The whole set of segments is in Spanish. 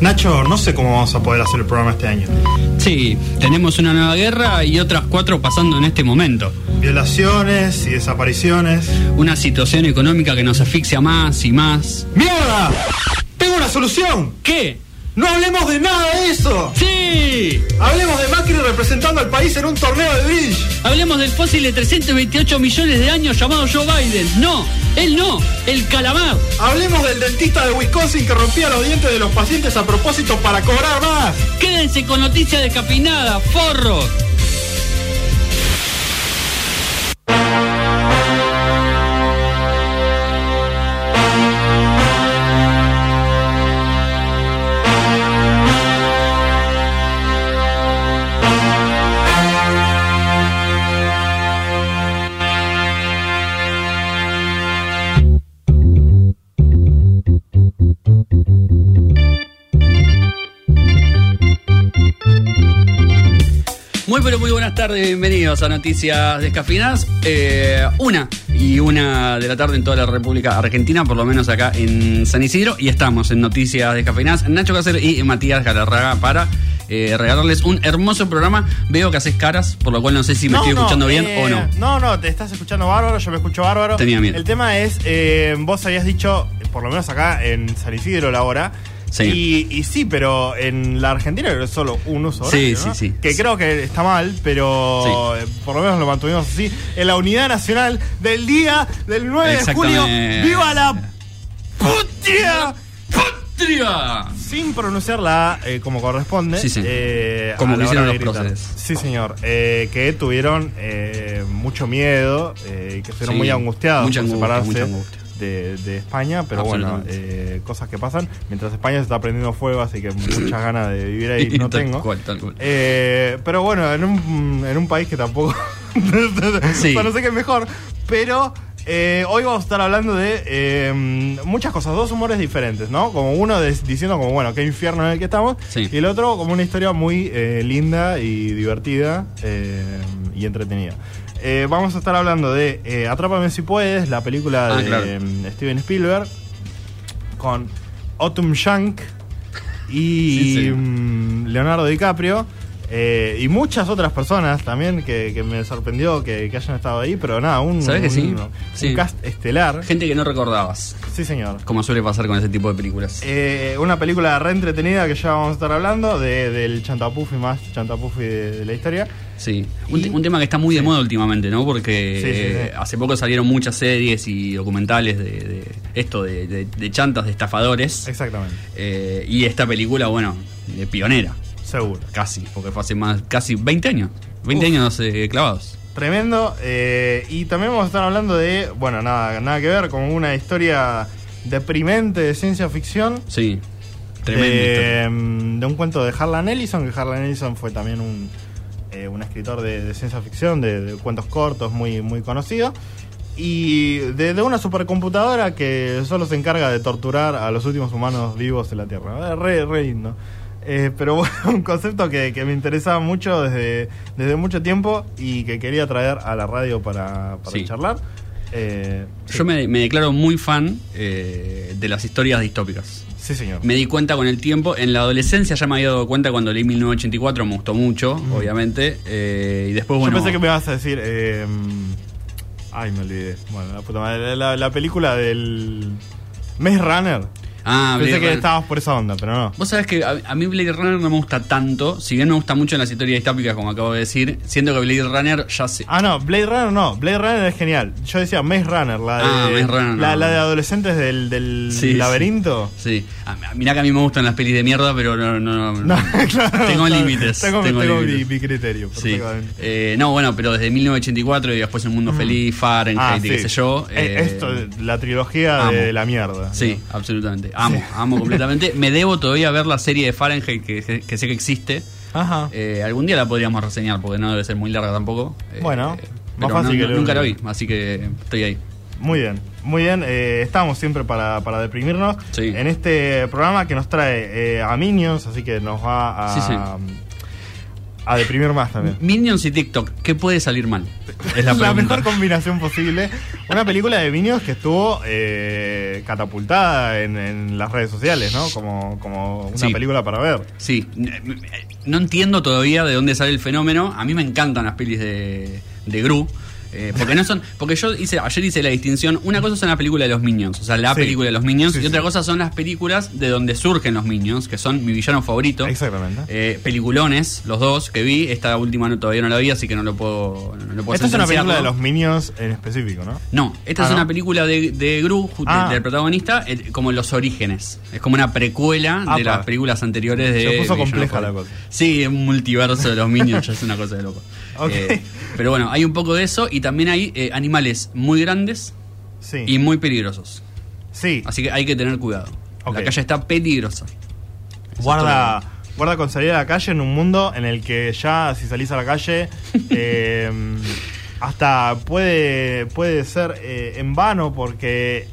Nacho, no sé cómo vamos a poder hacer el programa este año. Sí, tenemos una nueva guerra y otras cuatro pasando en este momento. Violaciones y desapariciones. Una situación económica que nos asfixia más y más. ¡Mierda! ¡Tengo una solución! ¿Qué? ¡No hablemos de nada de eso! ¡Sí! Hablemos de Macri representando al país en un torneo de bridge. Hablemos del fósil de 328 millones de años llamado Joe Biden. No, él no, el calamar. Hablemos del dentista de Wisconsin que rompía los dientes de los pacientes a propósito para cobrar más. Quédense con noticias descafinadas, forros. Tardes, bienvenidos a Noticias Descafinadas. Eh, una y una de la tarde en toda la República Argentina, por lo menos acá en San Isidro. Y estamos en Noticias Descafinadas, Nacho Cáceres y Matías Galarraga para eh, regalarles un hermoso programa. Veo que haces caras, por lo cual no sé si me estoy escuchando bien eh, o no. No, no, te estás escuchando bárbaro, yo me escucho bárbaro. Tenía miedo. El tema es, eh, vos habías dicho, por lo menos acá en San Isidro la hora. Sí. Y, y sí, pero en la Argentina es solo un uso Sí, ¿no? sí, sí. Que creo que está mal, pero eh, por lo menos lo mantuvimos así. En la unidad nacional del día del 9 de julio. ¡Viva la putia! ¡Patria! Sin pronunciarla eh, como corresponde. Sí, sí. eh, Como lo hicieron los próceres. Sí, señor. Eh, que tuvieron eh, mucho miedo eh, y que estuvieron muy angustiados mucha por angustia, separarse mucha angustia. De, de España. Pero bueno, eh, cosas que pasan. Mientras España se está prendiendo fuego, así que muchas ganas de vivir ahí no tal tengo. cual, tal cual. Eh, pero bueno, en un, en un país que tampoco. Sí. no sé qué es mejor. Pero eh, hoy vamos a estar hablando de eh, muchas cosas, dos humores diferentes, ¿no? Como uno de- diciendo, como bueno, qué infierno en el que estamos. Sí. Y el otro, como una historia muy eh, linda y divertida eh, y entretenida. Eh, vamos a estar hablando de eh, Atrápame si puedes, la película Ah, de claro. mm, Steven Spielberg, con Autumn Shank y Sí, sí. mm, Leonardo DiCaprio. eh, y muchas otras personas también que, que me sorprendió que, que hayan estado ahí, pero nada, un, ¿Sabés que sí? un- un Sí. cast estelar. Gente que no recordabas, Sí, señor. como suele pasar con ese tipo de películas. Eh, una película re entretenida que ya vamos a estar hablando de, del chantapufi más chantapufi de, de la historia. Sí, un, te- un tema que está muy de moda últimamente, ¿no? Porque Sí, sí, sí. eh, hace poco salieron muchas series y documentales de, de esto, de, de- de chantas, de estafadores. Exactamente. Eh, y esta película, bueno, de pionera, Seguro. casi, porque fue hace más, casi 20 años. 20 Uf. años eh, clavados. Tremendo. eh, y también vamos a estar hablando de, bueno, nada, nada que ver, como una historia deprimente de ciencia ficción. Sí, tremendo. de, mm, de un cuento de Harlan Ellison, que Harlan Ellison fue también un, eh, un escritor de, de ciencia ficción, de, de cuentos cortos, muy, muy conocido. Y de, de una supercomputadora que solo se encarga de torturar a los últimos humanos vivos en la Tierra. Eh, Re, re lindo. Eh, pero bueno, un concepto que, que me interesaba mucho desde, desde mucho tiempo y que quería traer a la radio para, para Sí. charlar. Eh, sí. Yo me, me declaro muy fan eh, de las historias distópicas. Sí, señor. Me di cuenta con el tiempo. En la adolescencia ya me había dado cuenta cuando leí 1984, me gustó mucho, obviamente. eh, y después, bueno. Yo pensé que me ibas a decir. eh, ay, me olvidé. Bueno, la puta madre. La, la película del. Maze Runner. Ah, pensé Blade que Runner. estabas por esa onda, pero no. Vos sabés que a, a mí Blade Runner no me gusta tanto, si bien me gusta mucho en las historias distópicas, como acabo de decir, siendo que Blade Runner ya sé. Ah, no, Blade Runner no. Blade Runner es genial. Yo decía Maze Runner, la de. Ah, Maze Runner, la, no. la de adolescentes del, del Sí, laberinto. Sí. A- a- mirá que a mí me gustan las pelis de mierda, pero no. no, no- No, claro, tengo límites. Tengo, tengo tengo mi, límites. mi criterio. Sí. Eh, no, bueno, pero desde 1984 y después El Mundo Feliz, Fahrenheit Ah, qué sí. sé yo. Eh, eh, Esto, la trilogía amo. de la mierda. Sí, absolutamente. Amo, amo completamente. Me debo todavía ver la serie de Fahrenheit que, sé que existe. Ajá. Eh, algún día la podríamos reseñar porque no debe ser muy larga tampoco. Eh, Bueno, más fácil no- que nunca la vi, así que estoy ahí. Muy bien, muy bien. Eh, estamos siempre para, para deprimirnos. Sí. En este programa que nos trae a Minions, así que nos va a, Sí, sí. A deprimir más también. Minions y TikTok, ¿qué puede salir mal? Es la, mejor combinación posible. Una película de Minions que estuvo eh, catapultada en, en las redes sociales, ¿no? Como, como una Sí. película para ver. Sí, no entiendo todavía de dónde sale el fenómeno. A mí me encantan las pelis de, de Gru. Eh, porque no son. Porque yo hice, ayer hice la distinción. Una cosa son las películas de los Minions, o sea, la Sí. película de los Minions, Sí, y otra sí. cosa son las películas de donde surgen los Minions, que son mi villano favorito. Exactamente. Eh, peliculones, los dos que vi. Esta última no, todavía no la vi, así que no lo puedo. No, lo puedo Esta es una película de los Minions en específico, ¿no? No, esta Ah, es ¿no? una película de, de Gru, Ah. de- del protagonista, eh, como los orígenes. Es como una precuela Apa. de las películas anteriores de. Se puso compleja la cosa. Sí, un multiverso de los Minions ya es una cosa de loco. Ok. Pero bueno, hay un poco de eso y también hay eh, animales muy grandes Sí. y muy peligrosos. sí. Así que hay que tener cuidado. La calle está peligrosa. Guarda, guarda con salir a la calle en un mundo en el que ya si salís a la calle eh, hasta puede puede ser eh, en vano porque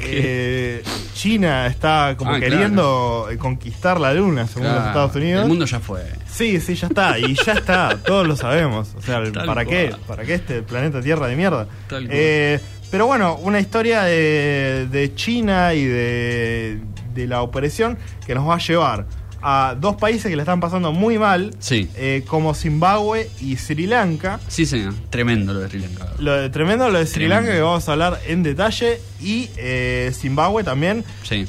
eh, China está como Ah, queriendo conquistar la luna según los Estados Unidos. El mundo ya fue. Sí, sí, ya está. Y ya está. Todos lo sabemos. O sea, Tal ¿para cual. qué? ¿Para qué este planeta Tierra de mierda? Tal cual. Eh, pero bueno, una historia de, de China y de, de la opresión que nos va a llevar a dos países que le están pasando muy mal, Sí. eh, como Zimbabue y Sri Lanka. Sí, señor. Tremendo lo de Sri Lanka. Lo de, tremendo lo de Sri Tremendo. Lanka que vamos a hablar en detalle. Y eh, Zimbabue también. Sí.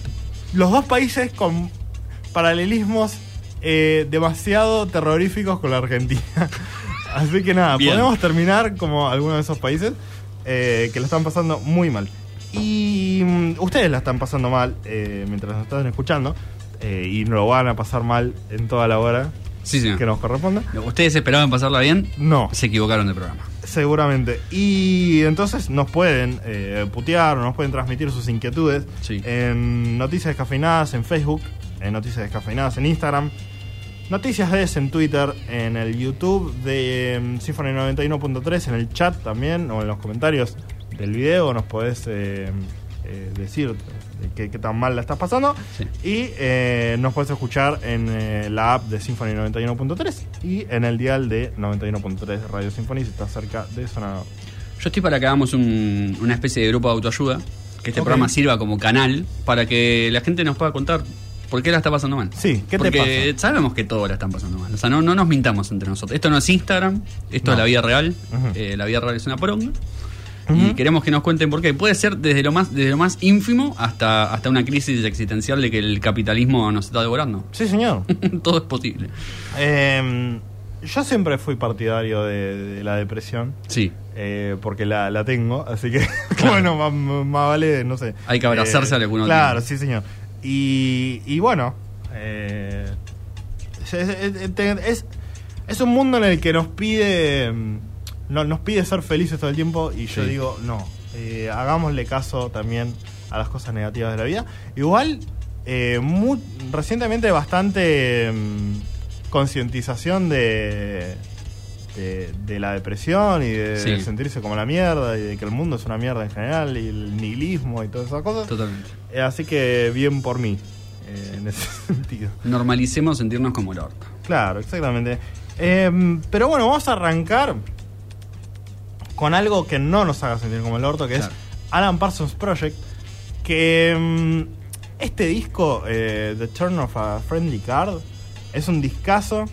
Los dos países con paralelismos eh, demasiado terroríficos con la Argentina. Así que nada, Bien. podemos terminar como algunos de esos países eh, que lo están pasando muy mal. Y mm, ustedes la están pasando mal eh, mientras nos están escuchando. y lo van a pasar mal en toda la hora Sí, señor. que nos corresponda. ¿Ustedes esperaban pasarla bien? No, Se equivocaron de programa. seguramente. Y entonces nos pueden eh, putear, nos pueden transmitir sus inquietudes Sí. en Noticias Descafeinadas en Facebook, en Noticias Descafeinadas en Instagram, Noticias Des en Twitter, en el YouTube de em, Symphony 91.3, en el chat también, o en los comentarios del video nos podés eh, eh, decir qué, tan mal la estás pasando. Sí. Y eh, nos puedes escuchar en eh, la app de Symphony 91.3 y en el dial de 91.3 de Radio Symphony si estás cerca de Zona Yo estoy para que hagamos un- una especie de grupo de autoayuda, que este programa sirva como canal para que la gente nos pueda contar por qué la está pasando mal. Sí, ¿qué te Porque sabemos que todos la están pasando mal. O sea, no, no nos mintamos entre nosotros. Esto no es Instagram, esto No. es la vida real. Eh, la vida real es una poronga. Y queremos que nos cuenten por qué. Puede ser desde lo más, desde lo más ínfimo hasta, hasta una crisis existencial de que el capitalismo nos está devorando. Sí, señor. Todo es posible. Eh, yo siempre fui partidario de, de la depresión. Sí. eh, porque la, la tengo, así que bueno, más, más vale, no sé. Hay que abrazarse Eh, a lo que uno Claro, tiene. sí, señor. Y, y bueno, eh, es, es- un mundo en el que nos pide mm, no, nos pide ser felices todo el tiempo y yo Sí. digo, no, eh, hagámosle caso también a las cosas negativas de la vida. Igual, eh, recientemente bastante mm, concientización de, de, de la depresión y de, Sí. sentirse como la mierda y de que el mundo es una mierda en general y el nihilismo y todas esas cosas. Totalmente. Eh, así que bien por mí, eh, en ese sentido. Normalicemos sentirnos como el orto. Claro, exactamente. Eh, pero bueno, vamos a arrancar con algo que no nos haga sentir como el orto, que Claro. es Alan Parsons Project. Que mm, este disco, eh, The Turn of a Friendly Card, es un discazo.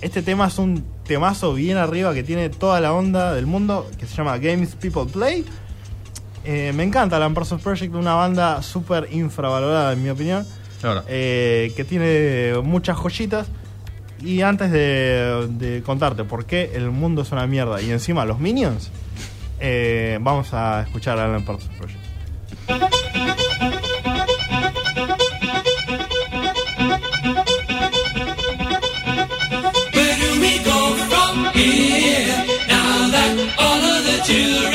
Este tema es un temazo bien arriba que tiene toda la onda del mundo, que se llama Games People Play. Eh, me encanta Alan Parsons Project, una banda súper infravalorada en mi opinión Claro. eh, que tiene muchas joyitas. Y antes de, de contarte por qué el mundo es una mierda y encima los minions, eh, vamos a escuchar a Alan Parsons Project. Chile.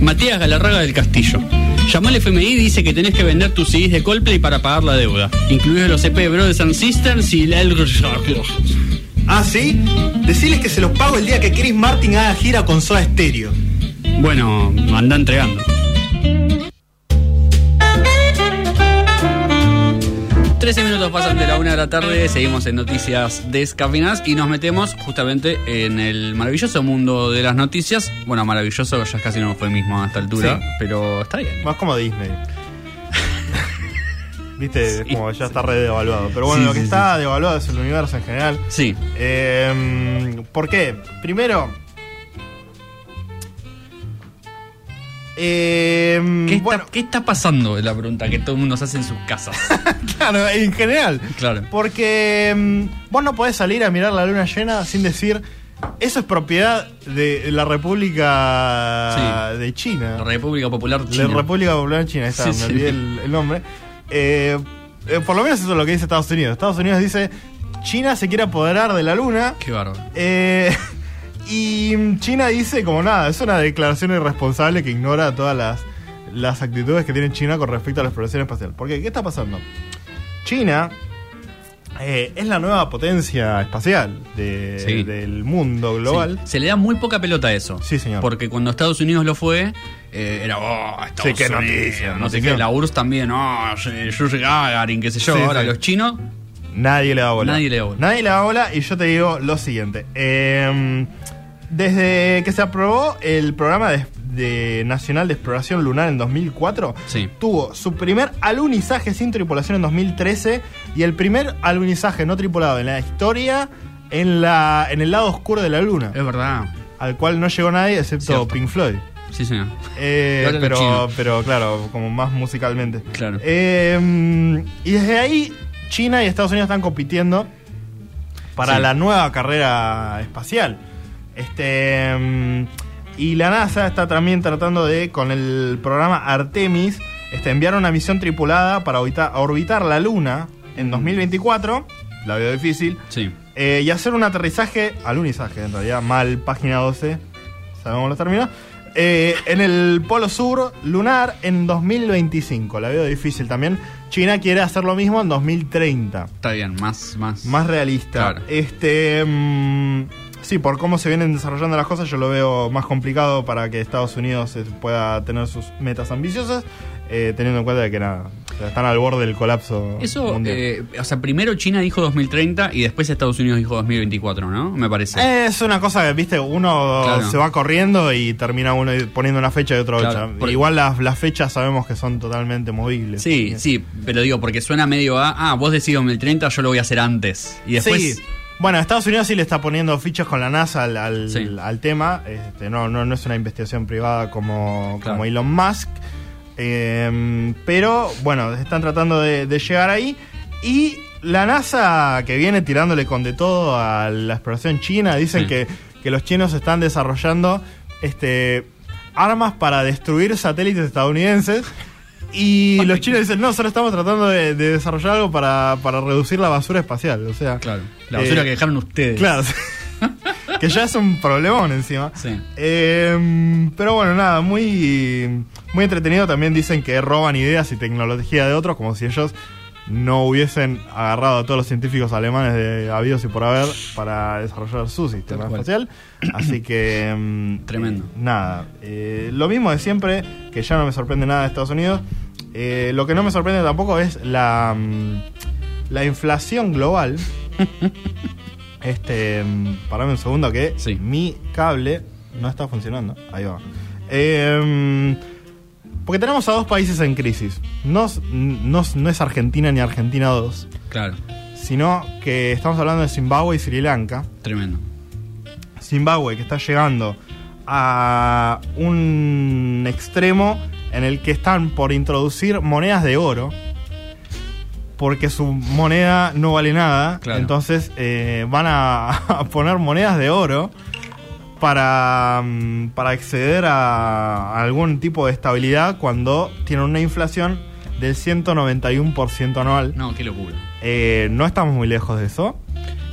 Matías Galarraga del Castillo. Llamó al FMI y dice que tenés que vender tus CDs de Coldplay para pagar la deuda. Incluidos los EP Brothers and Sisters y la Ah, ¿sí? Decirles que se los pago el día que Chris Martin haga gira con Soda Stereo. Bueno, anda entregando. 13 minutos pasan de la una de la tarde, seguimos en noticias descafinadas y nos metemos justamente en el maravilloso mundo de las noticias. Bueno, maravilloso ya casi no fue mismo a esta altura, Sí. pero está bien. Más como Disney. Viste, Sí, como ya está re devaluado. Pero bueno, lo que está devaluado es el universo en general. Sí, Eh, ¿Por qué? Primero. Eh, ¿Qué está, bueno, qué está pasando? Es la pregunta que todo el mundo se hace en sus casas. claro, en general. Claro. Porque mm, vos no podés salir a mirar la luna llena sin decir. Eso es propiedad de la República Sí. de China. La República Popular La China. República Popular China, está, Sí, me sí. olvidé el, el nombre. Eh, eh, por lo menos eso es lo que dice Estados Unidos. Estados Unidos dice, China se quiere apoderar de la luna. Qué bárbaro. eh, y China dice como nada, es una declaración irresponsable que ignora todas las, las actitudes que tiene China con respecto a la exploración espacial. ¿Por qué? ¿Qué está pasando? China eh, es la nueva potencia espacial de- Sí. del mundo global. Sí. Se le da muy poca pelota a eso. Sí, señor. Porque cuando Estados Unidos lo fue, eh, era, oh, Estados Sí, qué Unidos, noticia, No sé noticia. qué, la URSS también, oh, Yuri Gagarin, qué sé yo. Ahora los chinos, Nadie le da bola. Nadie le da bola. Nadie le da bola y yo te digo lo siguiente. Eh, desde que se aprobó el programa de, de Nacional de Exploración Lunar en 2004, Sí. tuvo su primer alunizaje sin tripulación en 2013 y el primer alunizaje no tripulado en la historia en, la, en el lado oscuro de la Luna, es verdad. al cual no llegó nadie excepto Cierto. Pink Floyd. Sí, señor. Eh, pero, pero claro, como más musicalmente. Claro. Eh, y desde ahí, China y Estados Unidos están compitiendo para Sí. la nueva carrera espacial. Este. mm, y la NASA está también tratando de, con el programa Artemis, este, enviar una misión tripulada para orbita- orbitar la Luna en 2024. La veo difícil. Sí. Eh, y hacer un aterrizaje, alunizaje en realidad, mal página 12, sabemos los términos, eh, en el polo sur lunar en 2025. La veo difícil también. China quiere hacer lo mismo en 2030. Está bien, más, más. Más realista. Claro. Este. mm, sí, por cómo se vienen desarrollando las cosas, yo lo veo más complicado para que Estados Unidos eh, pueda tener sus metas ambiciosas, eh, teniendo en cuenta que nada, están al borde del colapso. Eso, mundial. eh, o sea, primero China dijo 2030 y después Estados Unidos dijo 2024, ¿no? Me parece. Es una cosa que, viste, uno Claro. se va corriendo y termina uno poniendo una fecha y otra Claro, porque- Igual las, las fechas sabemos que son totalmente movibles. Sí, sí, pero digo, porque suena medio a, ah, vos decís 2030, yo lo voy a hacer antes. Y después, Sí. Bueno, Estados Unidos sí le está poniendo fichas con la NASA al, al- Sí. al tema. Este, no, no, no es una investigación privada como, Claro. como Elon Musk. Eh, pero bueno, están tratando de, de llegar ahí. Y la NASA, que viene tirándole con de todo a la exploración china, dicen Sí. que, que los chinos están desarrollando este, armas para destruir satélites estadounidenses. Y los chinos dicen, no, solo estamos tratando de, de desarrollar algo para, para reducir la basura espacial. O sea, claro, la basura Eh, que dejaron ustedes. Claro. que ya es un problemón encima. Sí. Eh, pero bueno, nada, muy, muy entretenido. También dicen que roban ideas y tecnología de otros, como si ellos no hubiesen agarrado a todos los científicos alemanes de habidos y por haber para desarrollar su sistema espacial. Así que. mm, Tremendo. nada. eh, lo mismo de siempre, que ya no me sorprende nada de Estados Unidos. Eh, lo que no me sorprende tampoco es la, mm, la inflación global. Este, parame un segundo que Sí. mi cable no está funcionando. Ahí va. Eh, porque tenemos a dos países en crisis. No, no es Argentina ni Argentina 2, Claro, sino que estamos hablando de Zimbabue y Sri Lanka. tremendo. Zimbabue que está llegando a un extremo en el que están por introducir monedas de oro porque su moneda no vale nada Claro. entonces eh, van a, a poner monedas de oro para, mm, para acceder a, a algún tipo de estabilidad cuando tienen una inflación del 191% anual No, qué locura. Eh, no estamos muy lejos de eso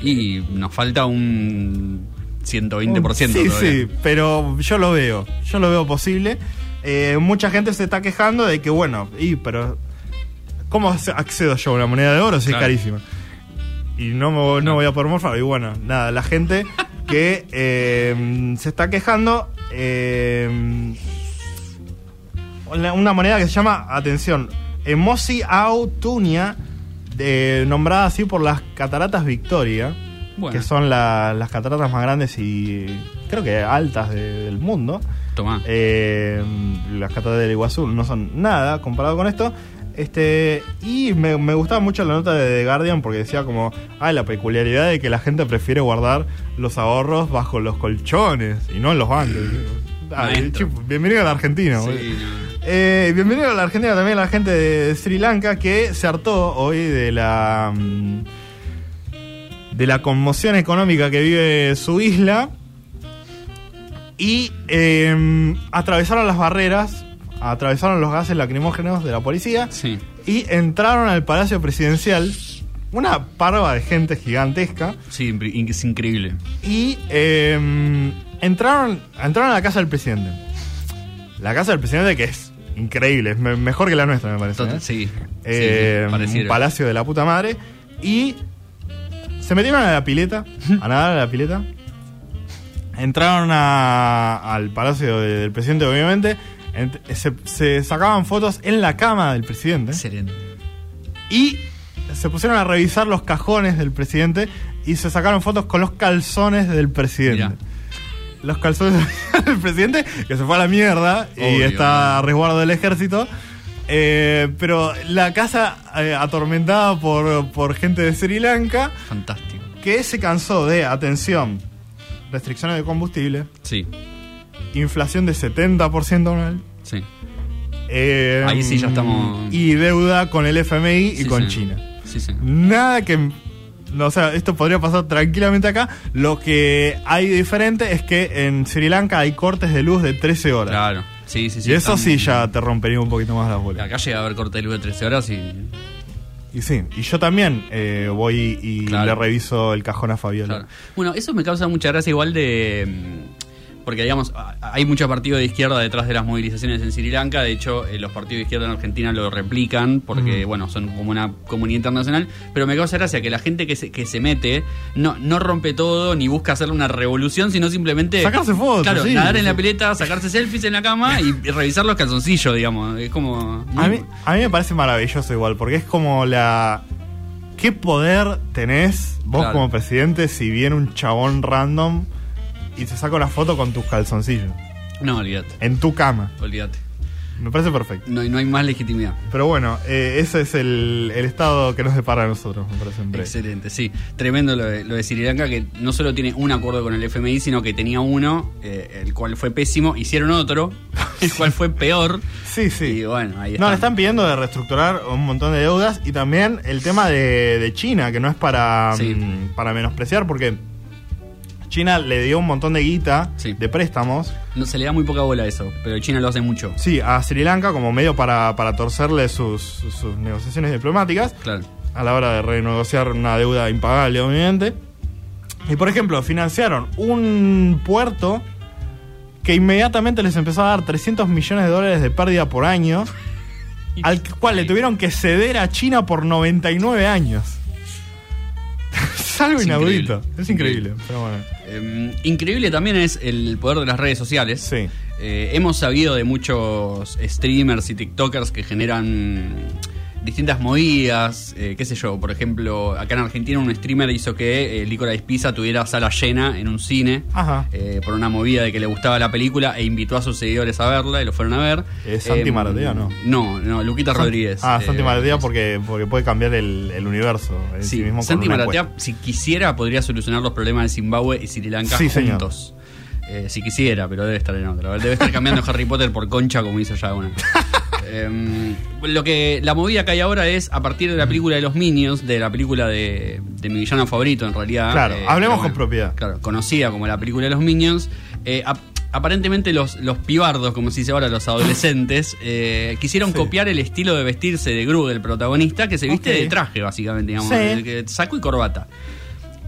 Y nos falta un 120% Sí, todavía. sí, pero yo lo veo, yo lo veo posible. eh, mucha gente se está quejando de que, bueno, y pero ¿cómo ac- accedo yo a una moneda de oro si Claro. es carísima? Y no, me, voy- no voy a poder morfar. Y bueno, nada, la gente que eh, se está quejando. eh, una- moneda que se llama, atención, Emosi Autunia, nombrada así por las cataratas Victoria, Bueno. que son la- las cataratas más grandes y creo que altas de- del mundo. Tomá. Eh, las cataratas del Iguazú no son nada comparado con esto. Este, y me, me gustaba mucho la nota de The Guardian porque decía como, ah, la peculiaridad de que la gente prefiere guardar los ahorros bajo los colchones y no en los bancos. Ah, bienvenido a la Argentina. Sí, no. Eh, bienvenido a la Argentina también la gente de Sri Lanka que se hartó hoy de la mm, de la conmoción económica que vive su isla y eh, atravesaron las barreras, atravesaron los gases lacrimógenos de la policía Sí. y entraron al Palacio Presidencial una parva de gente gigantesca Sí, es increíble. y eh, entraron, entraron a la casa del presidente. La casa del presidente que es increíble, es mejor que la nuestra me parece. ¿eh? Sí. Eh, sí, un palacio de la puta madre. Y se metieron a la pileta, a nadar a la pileta. Entraron a- al palacio de- del presidente, obviamente. Se, se sacaban fotos en la cama del presidente. Excelente. Y se pusieron a revisar los cajones del presidente y se sacaron fotos con los calzones del presidente. Mirá. Los calzones del presidente, que se fue a la mierda y está a resguardo del ejército. Eh, pero la casa eh, atormentada por, por gente de Sri Lanka Fantástico. que se cansó de, atención, restricciones de combustible, Sí, inflación de 70% anual. sí. eh, Ahí sí ya estamos- Y deuda con el FMI y Sí, con sí. China. Sí, sí. Nada que. no, o sea, esto podría pasar tranquilamente acá. Lo que hay diferente es que en Sri Lanka hay cortes de luz de 13 horas. Claro. Sí, sí, sí. y eso están- sí ya te rompería un poquito más las bolas. Acá llega a haber corte de luz de 13 horas y. Y sí, y yo también eh, voy y Claro. le reviso el cajón a Fabiola. Claro. Bueno, eso me causa mucha gracia igual de... Porque, digamos, hay muchos partidos de izquierda detrás de las movilizaciones en Sri Lanka. De hecho, eh, los partidos de izquierda en Argentina lo replican porque, Mm. bueno, son como una comunidad internacional. Pero me causa gracia que la gente que se, que se mete no, no rompe todo ni busca hacer una revolución, sino simplemente... Sacarse fotos, Claro, sí, nadar en la pileta, sacarse selfies en la cama y, y revisar los calzoncillos, digamos. Es como... A mí, a mí me parece maravilloso igual, porque es como la... ¿Qué poder tenés vos Claro. como presidente si viene un chabón random y se saca una foto con tus calzoncillos? No, olvídate. En tu cama. Olvídate. Me parece perfecto. No, hay- no hay más legitimidad. Pero bueno, eh, ese es el, el estado que nos depara a nosotros, me parece en. Excelente, sí. Tremendo lo de, lo de Sri Lanka, que no solo tiene un acuerdo con el FMI, sino que tenía uno, eh, el cual fue pésimo, hicieron otro, el cual fue peor. Sí, sí. Y bueno, ahí No, está. le están pidiendo de reestructurar un montón de deudas y también el tema de, de China, que no es para, Sí. mm, para menospreciar, porque China le dio un montón de guita, Sí. de préstamos, No, se le da muy poca bola a eso, pero China lo hace mucho. sí, a Sri Lanka como medio para, para torcerle sus, sus negociaciones diplomáticas Claro. a la hora de renegociar una deuda impagable, obviamente. Y por ejemplo, financiaron un puerto que inmediatamente les empezó a dar 300 millones de dólares de pérdida por año, al cual le tuvieron que ceder a China por 99 años. Es algo Es inaudito. increíble. Es increíble, pero bueno. Eh, increíble también es el poder de las redes sociales. Sí. Eh, hemos sabido de muchos streamers y TikTokers que generan distintas movidas, eh, qué sé yo, por ejemplo, acá en Argentina un streamer hizo que eh, Licorice Pizza tuviera sala llena en un cine Ajá. eh, por una movida de que le gustaba la película e invitó a sus seguidores a verla y lo fueron a ver. ¿Es Santi Maratea o no? No, no, Luquita Rodríguez. Ah, Santi eh, Maratea porque, porque puede cambiar el, el universo en sí, Sí, mismo. Santi Maratea, si quisiera, podría solucionar los problemas de Zimbabue y Sri Lanka Sí, señor. juntos. Eh, si quisiera, pero debe estar en otra. Debe estar cambiando Harry Potter por concha como hizo ya una. Em, lo que la movida que hay ahora es a partir de la película de los Minions, de la película de, de mi villano favorito en realidad. Claro, eh, hablemos con propiedad. Claro, conocida como la película de los Minions. eh, ap- aparentemente los, los pibardos, como se dice ahora, los adolescentes, eh, quisieron Sí. copiar el estilo de vestirse de Gru, del protagonista, que se viste de traje, básicamente, digamos, Sí. el que- saco y corbata.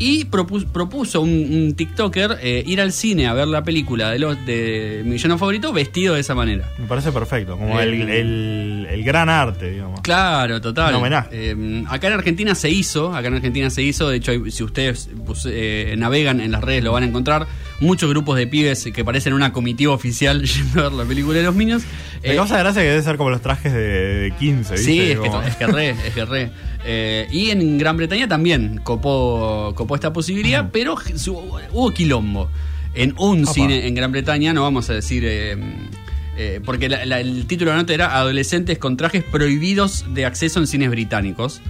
Y propu- propuso un, un TikToker eh, ir al cine a ver la película de, los, de mi villano favorito vestido de esa manera. Me parece perfecto, como Eh, el, el- el gran arte, digamos. Claro, total. Eh, acá en Argentina se hizo, acá en Argentina se hizo, de hecho si ustedes pues, eh, navegan en las redes lo van a encontrar, muchos grupos de pibes que parecen una comitiva oficial yendo a ver la película de los Minions. Me Eh, causa gracia que debe ser como los trajes de, de 15, ¿viste? Sí, es que, es que re, es que re. Eh, y en Gran Bretaña también copó, copó esta posibilidad, pero su- hubo quilombo. En un Opa. cine en Gran Bretaña, no vamos a decir... eh, eh, porque la- la- el título de la nota era Adolescentes con trajes prohibidos de acceso en cines británicos.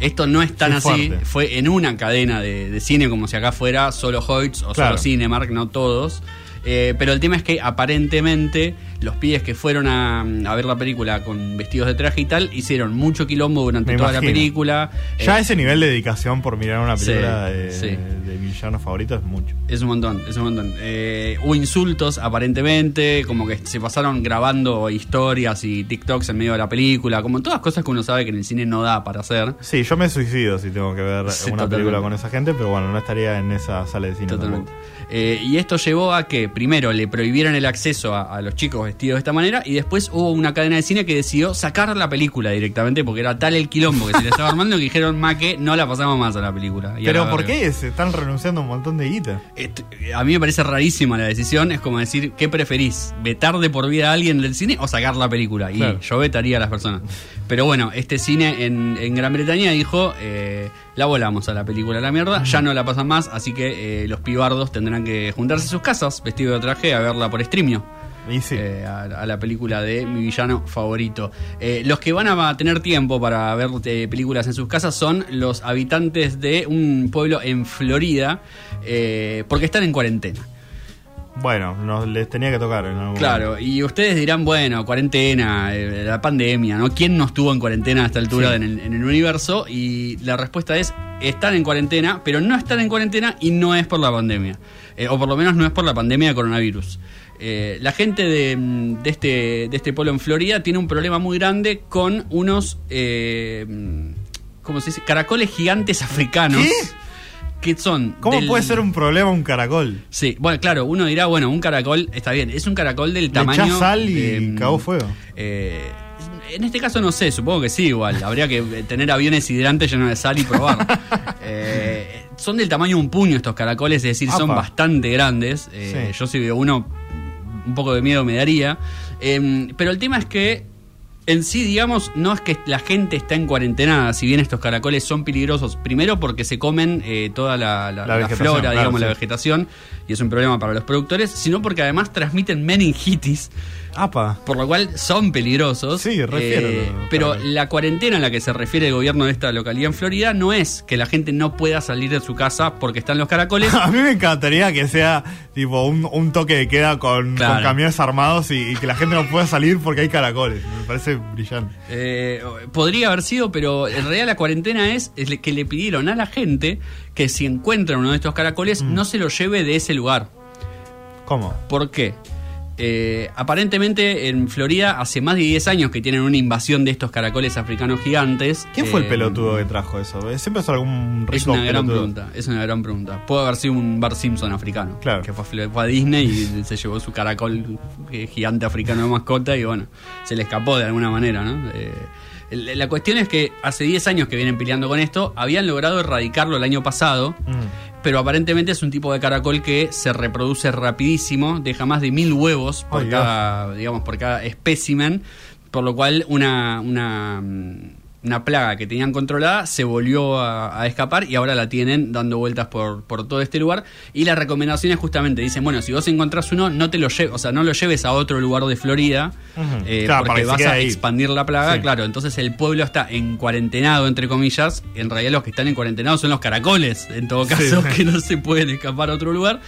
Esto no es tan así, fuerte. fue en una cadena de, de cine como si acá fuera solo Hoyts o Claro. solo Cinemark, no todos. Eh, pero el tema es que aparentemente los pibes que fueron a, a ver la película con vestidos de traje y tal hicieron mucho quilombo durante Me toda la película. Ya Eh, ese nivel de dedicación por mirar una Sí, película de, sí. de mi villano favorito es mucho. Es un montón, es un montón. Eh, hubo insultos aparentemente, como que se pasaron grabando historias y TikToks en medio de la película, como todas cosas que uno sabe que en el cine no da para hacer. Sí, yo me suicido si tengo que ver Sí, una totalmente. película con esa gente, pero bueno, no estaría en esa sala de cine Totalmente. Eh, y esto llevó a que primero le prohibieran el acceso a, a los chicos vestidos de esta manera y después hubo una cadena de cine que decidió sacar la película directamente porque era tal el quilombo que se le estaba armando que dijeron, ma que no la pasamos más a la película. Y a Pero ¿por verga". qué se están renunciando a un montón de guita? Esto- a mí me parece rarísima la decisión. Es como decir, ¿qué preferís? ¿Vetar de por vida a alguien del cine o sacar la película? Y Claro. yo vetaría a las personas. Pero bueno, este cine en, en Gran Bretaña dijo, eh, la volamos a la película a la mierda, ya no la pasan más, así que eh, los pibardos tendrán que juntarse en sus casas, vestido de traje, a verla por streamio. Sí. eh, a, a la película de mi villano favorito. Eh, los que van a tener tiempo para ver eh, películas en sus casas son los habitantes de un pueblo en Florida, porque están en cuarentena. Bueno, nos les tenía que tocar en algún Claro, y ustedes dirán, bueno, cuarentena, eh, la pandemia, ¿no? ¿Quién no estuvo en cuarentena a esta altura Sí. en, el, en el universo? Y la respuesta es, están en cuarentena, pero no están en cuarentena y no es por la pandemia. Eh, o por lo menos no es por la pandemia de coronavirus. Eh, la gente de, de este, de este pueblo en Florida tiene un problema muy grande con unos, eh, ¿cómo se dice? Caracoles gigantes africanos. ¿Qué? Que son... ¿Cómo del- puede ser un problema un caracol? Sí, bueno, claro, uno dirá, bueno, un caracol está bien, es un caracol del Le tamaño. echás sal y de, cagó fuego. eh, en este caso no sé, supongo que sí, igual. Habría que tener aviones hidrantes llenos de sal y probar. Eh, son del tamaño de un puño estos caracoles, es decir, son bastante grandes. Eh, Sí. Yo si veo uno, un poco de miedo me daría. Eh, pero el tema es que en sí, digamos, no es que la gente está en cuarentena, si bien estos caracoles son peligrosos, primero porque se comen eh, toda la, la- La la vegetación, flora, claro, digamos, la vegetación, y es un problema para los productores, sino porque además transmiten meningitis, Apa. por lo cual son peligrosos. Sí, refiero Eh, pero claro. la cuarentena a la que se refiere el gobierno de esta localidad en Florida no es que la gente no pueda salir de su casa porque están los caracoles. A mí me encantaría que sea tipo un, un toque de queda con, Claro. con camiones armados y, y que la gente no pueda salir porque hay caracoles. Me parece brillante. Eh, podría haber sido, pero en realidad la cuarentena es, que le pidieron a la gente que si encuentran uno de estos caracoles Mm. no se lo lleve de ese lugar. ¿Cómo? ¿Por qué? Eh, aparentemente en Florida hace más de 10 años que tienen una invasión de estos caracoles africanos gigantes. ¿Quién fue el Eh, pelotudo que trajo eso? Siempre es algún rico Es una gran pelotudo. pregunta, es una gran pregunta. Puede haber sido un Bar Simpson africano. Claro. Que fue, a Fl- fue a Disney y se llevó su caracol eh, gigante africano de mascota y bueno, se le escapó de alguna manera, ¿no? Eh, la cuestión es que hace 10 años que vienen peleando con esto, habían logrado erradicarlo el año pasado, Mm. Pero aparentemente es un tipo de caracol que se reproduce rapidísimo, deja más de mil huevos por Dios. cada, digamos, por cada espécimen, por lo cual una, una, mm, una plaga que tenían controlada se volvió a, a escapar y ahora la tienen dando vueltas por, por todo este lugar. Y la recomendación es justamente, dicen, bueno, si vos encontrás uno, no te lo lleves, o sea, no lo lleves a otro lugar de Florida, eh, Claro, porque vas a ahí. expandir la plaga, Sí. claro. Entonces el pueblo está en cuarentenado, entre comillas. En realidad los que están en cuarentenado son los caracoles, en todo Sí. caso, que no se pueden escapar a otro lugar.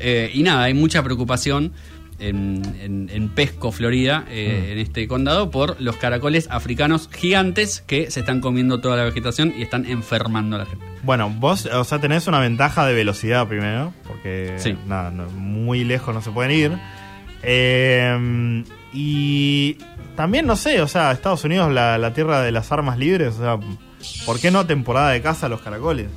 Eh, y nada, hay mucha preocupación en, en- en Pesco, Florida, eh, Mm. en este condado, por los caracoles africanos gigantes que se están comiendo toda la vegetación y están enfermando a la gente. Bueno, vos, o sea, tenés una ventaja de velocidad primero, porque Sí. nada, no- muy lejos no se pueden ir. Eh, y también, no sé, o sea, Estados Unidos, la, la tierra de las armas libres, o sea, ¿por qué no temporada de caza a los caracoles?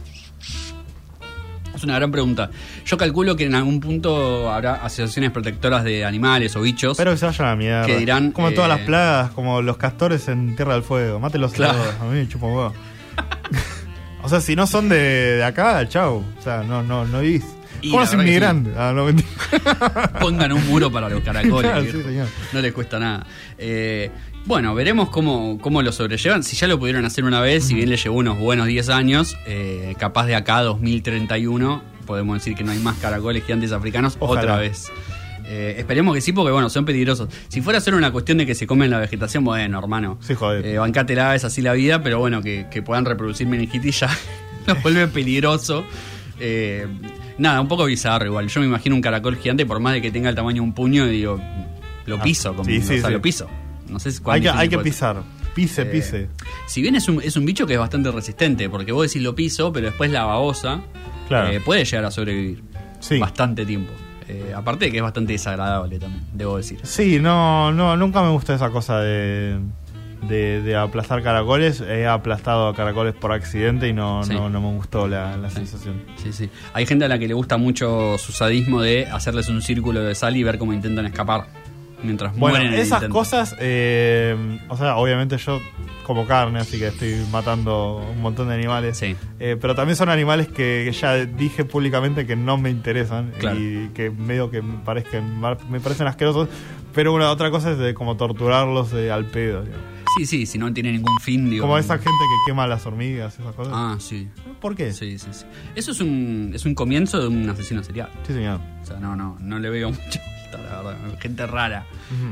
Es una gran pregunta. Yo calculo que en algún punto habrá asociaciones protectoras de animales o bichos. Pero que se vayan a la mierda. Que dirán, Como en todas eh, las plagas, como los castores en Tierra del Fuego. Mátelos Claro. todos. A mí me chupa un huevo. o sea, si no son de, de acá, chau. O sea, no, no, no vivís. La los inmigrantes. Ah, no, mentira. Pongan un muro para los caracoles. Claro, sí, señor. No les cuesta nada. Eh, bueno, veremos cómo, cómo lo sobrellevan. Si ya lo pudieron hacer una vez, si bien le llevó unos buenos 10 años, eh, capaz de acá a 2031 podemos decir que no hay más caracoles gigantes africanos Ojalá. otra vez. Eh, esperemos que sí, porque bueno, son peligrosos. Si fuera solo una cuestión de que se comen la vegetación, bueno, hermano. Sí, joder. Eh, bancátela, es así la vida, pero bueno, que, que puedan reproducir meningitis ya los vuelve peligroso. Eh, nada, un poco bizarro igual. Yo me imagino un caracol gigante, por más de que tenga el tamaño de un puño, y digo, lo Ah, piso, como, sí, sí, o sea, sí. lo piso. No sé cuán Hay que, hay pisar. Pise, Eh, pise. Si bien es un, es un bicho que es bastante resistente, porque vos decís lo piso, pero después la babosa Claro. eh, puede llegar a sobrevivir Sí. bastante tiempo. Eh, aparte de que es bastante desagradable también, debo decir. Sí, no, no, nunca me gusta esa cosa de, de, de aplastar caracoles. He aplastado caracoles por accidente y no, Sí. no, no me gustó la, la sensación. Sí, sí. Hay gente a la que le gusta mucho su sadismo de hacerles un círculo de sal y ver cómo intentan escapar mientras Bueno, mueren esas cosas, eh, o sea, obviamente yo como carne, así que estoy matando un montón de animales. Sí. Eh, pero también son animales que, ya dije públicamente que no me interesan Claro. y que medio que me, parezcan, me parecen asquerosos. Pero una otra cosa es de como torturarlos eh, al pedo. digamos. Sí, sí, si no tiene ningún fin, digo. Como esa gente que quema las hormigas, esas cosas. Ah, sí. ¿Por qué? Sí, sí, sí. Eso es un, es un comienzo de un asesino serial. Sí, señor. O sea, no, no, no le veo vuelta, la verdad. Gente rara.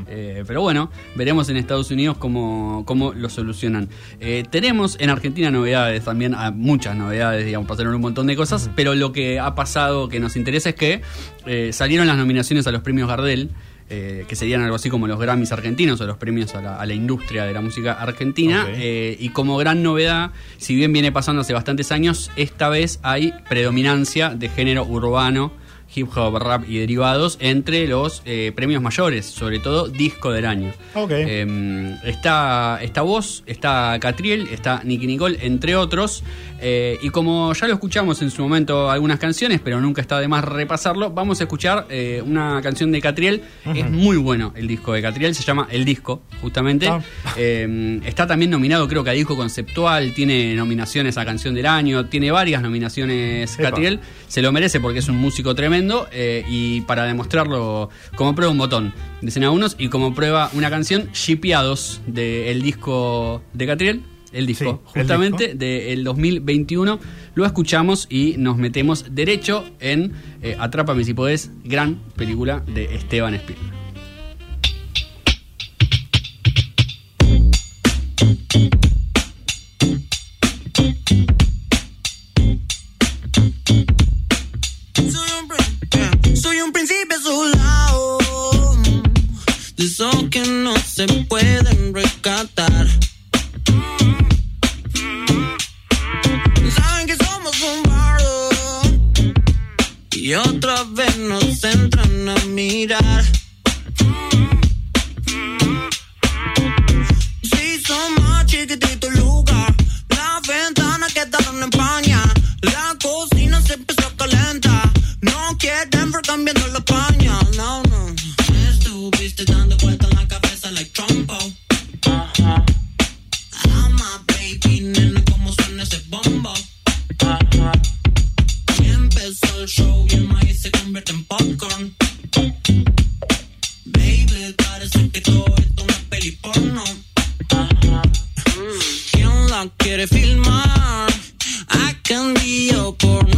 Eh, pero bueno, veremos en Estados Unidos cómo, cómo lo solucionan. Eh, tenemos en Argentina novedades también, ah, muchas novedades, digamos, pasaron un montón de cosas, pero lo que ha pasado que nos interesa es que eh, salieron las nominaciones a los premios Gardel. eh, que serían algo así como los Grammys argentinos o los premios a la, a la industria de la música argentina. Eh, y como gran novedad, si bien viene pasando hace bastantes años, esta vez hay predominancia de género urbano, hip hop, rap y derivados entre los eh, premios mayores, sobre todo disco del año. Eh, está, está vos, está Catriel, está Nicky Nicole, entre otros. Eh, y como ya lo escuchamos en su momento algunas canciones, pero nunca está de más repasarlo, vamos a escuchar eh, una canción de Catriel. Es muy bueno el disco de Catriel, se llama El Disco, justamente. Ah. Eh, está también nominado, creo que a disco conceptual, tiene nominaciones a canción del año, tiene varias nominaciones Epa. Catriel. Se lo merece porque es un músico tremendo eh, y para demostrarlo, como prueba un botón, dicen algunos, y como prueba una canción, Shipeados del disco de Catriel. El disco, Sí, justamente del 2021. Lo escuchamos y nos metemos derecho en eh, Atrápame si podés, gran película de Esteban Spielberg. Un, príncipe, un príncipe azulado De esos que no se pueden rescatar. Saben que somos un bardo. Y otra vez nos entran a mirar. Si son más chiquitito el lugar Las ventanas quedaron en paña La cocina se empezó a calentar No cambiando No, estuviste dando vueltas en la cabeza like trompo I'm a baby, nena, como suena ese bombo Y empezó el show y el maíz se convierte en popcorn. Baby, parece que todo esto es una peli porno. ¿Quién la quiere filmar? I can be your porno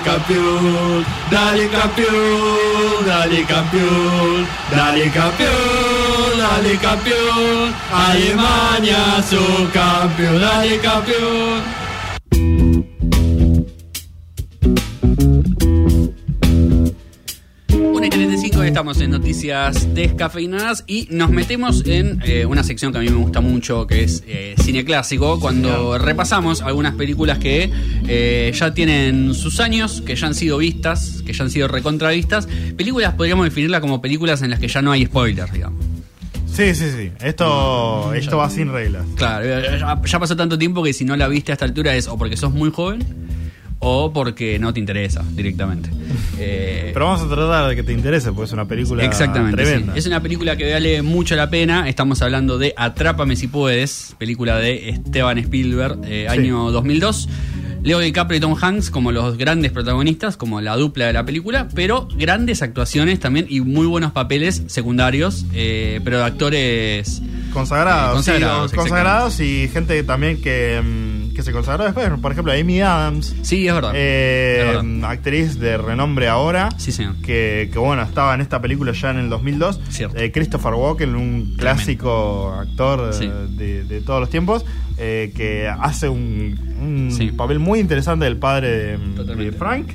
dale campeón, dale campeón, dale campeón, dale campeón, dale campeón, Alemania su campeón, dale campeón. Estamos en noticias descafeinadas y nos metemos en eh, una sección que a mí me gusta mucho, que es eh, cine clásico, cuando repasamos algunas películas que eh, ya tienen sus años, que ya han sido vistas, que ya han sido recontravistas. Películas podríamos definirlas como películas en las que ya no hay spoilers, digamos. Sí, sí, sí. Esto, esto va sin reglas. Claro, ya, ya pasó tanto tiempo que si no la viste a esta altura es o porque sos muy joven o porque no te interesa directamente. Eh, Pero vamos a tratar de que te interese, porque es una película Exactamente. tremenda. sí. Es una película que vale mucho la pena. Estamos hablando de Atrápame si puedes, película de Esteban Spielberg, eh, Sí. año 2002. Leo DiCaprio y Tom Hanks como los grandes protagonistas, como la dupla de la película, pero grandes actuaciones también y muy buenos papeles secundarios, eh, pero de actores Consagrados, consagrados, sí, consagrados y gente también que, mm, que se consagró después. Por ejemplo, Amy Adams, Sí, es verdad. eh, Es verdad. actriz de renombre ahora. Sí, señor. Que, que, bueno, estaba en esta película ya en el 2002. Cierto. Eh, Christopher Walken, un clásico actor eh, Sí. de, de todos los tiempos, eh, que hace un, un Sí. papel muy interesante del padre de, Frank.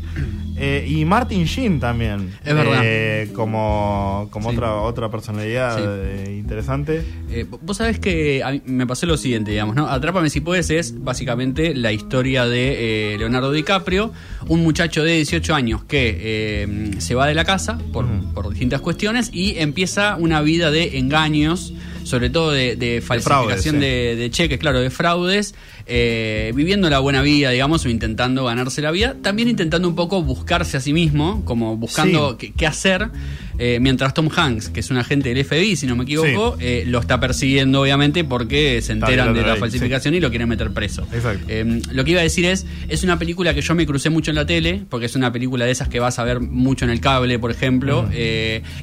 Eh, y Martin Sheen también. Es verdad. eh, como como Sí. otra, otra personalidad Sí. eh, interesante. Eh, vos sabés que a mí me pasó lo siguiente, digamos, ¿no? Atrápame si puedes es básicamente la historia de eh, Leonardo DiCaprio, un muchacho de 18 años que eh, se va de la casa por, por distintas cuestiones y empieza una vida de engaños, sobre todo de, de falsificación fraudes, de, de cheques, claro, de fraudes, eh, viviendo la buena vida, digamos, o intentando ganarse la vida, también intentando un poco buscarse a sí mismo, como buscando Sí. qué, qué hacer, eh, mientras Tom Hanks, que es un agente del FBI, si no me equivoco, eh, lo está persiguiendo, obviamente, porque se enteran de la falsificación y lo quieren meter preso. Exacto. Eh, lo que iba a decir es, es una película que yo me crucé mucho en la tele, porque es una película de esas que vas a ver mucho en el cable, por ejemplo,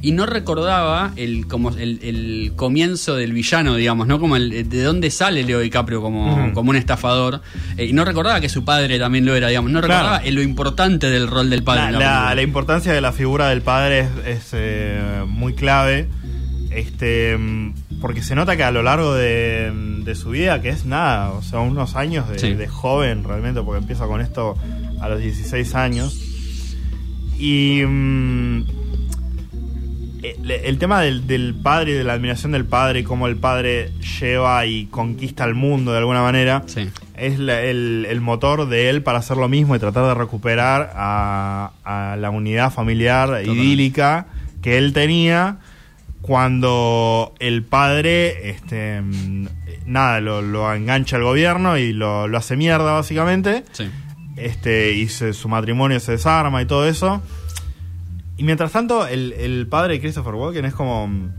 y no recordaba el, como el, el comienzo del villano, digamos, ¿no? Como el, de dónde sale Leo DiCaprio como, como un estafador, y no recordaba que su padre también lo era, digamos, no Claro. recordaba lo importante del rol del padre. La, la la- importancia de la figura del padre es, es, eh, muy clave. Este, porque se nota que a lo largo de, de su vida, que es nada, o sea, unos años de, Sí. de joven realmente, porque empieza con esto a los 16 años. Y mm, el, el tema del, del padre y de la admiración del padre, y cómo el padre lleva y conquista el mundo de alguna manera, Sí. es la- el, el motor de él para hacer lo mismo y tratar de recuperar a, a la unidad familiar Totalmente. idílica que él tenía cuando el padre, este, nada, lo, lo engancha el gobierno y lo, lo hace mierda básicamente, Sí. este, y se- su matrimonio se desarma y todo eso. Y mientras tanto, el, el padre de Christopher Walken es como. mm,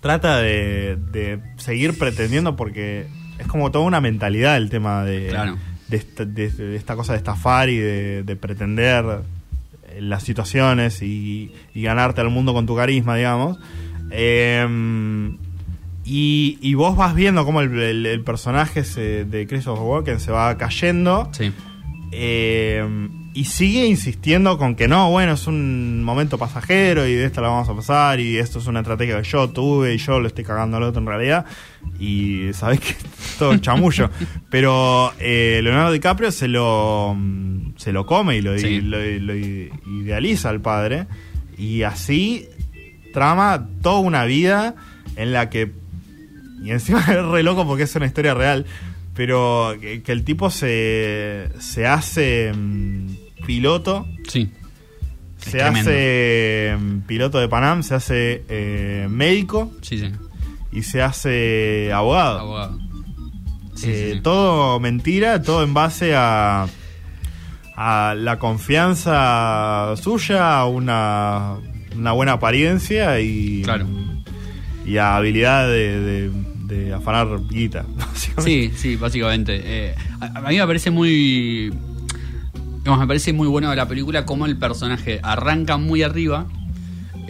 Trata de, de seguir pretendiendo porque es como toda una mentalidad el tema de, Claro. de, esta, de- de esta cosa de estafar y de, de pretender las situaciones y, y ganarte al mundo con tu carisma, digamos. Eh, Y, y vos vas viendo cómo el, el- el personaje se- de Christopher Walken se va cayendo. Sí. eh, y sigue insistiendo con que no, bueno, es un momento pasajero y de esto la vamos a pasar y esto es una estrategia que yo tuve y yo lo estoy cagando al otro en realidad. Y sabés que es todo un chamullo. Pero eh, Leonardo DiCaprio se lo, mm, se lo come y lo, Sí. lo- lo idealiza al padre. Y así trama toda una vida en la que y encima es re loco porque es una historia real. Pero que, que el tipo se, se hace mm, piloto. Sí. Es Se tremendo. hace mm, piloto de Panam, se hace eh, médico Sí, sí. y se hace abogado. Abogado. Sí, Eh, sí. Todo mentira, todo en base a, a la confianza suya, a una, una buena apariencia y, Claro. y a habilidad de, de- de afanar guita. básicamente. Sí, sí, básicamente. Eh, a, a mí me parece muy. Digamos, me parece muy bueno de la película cómo el personaje arranca muy arriba.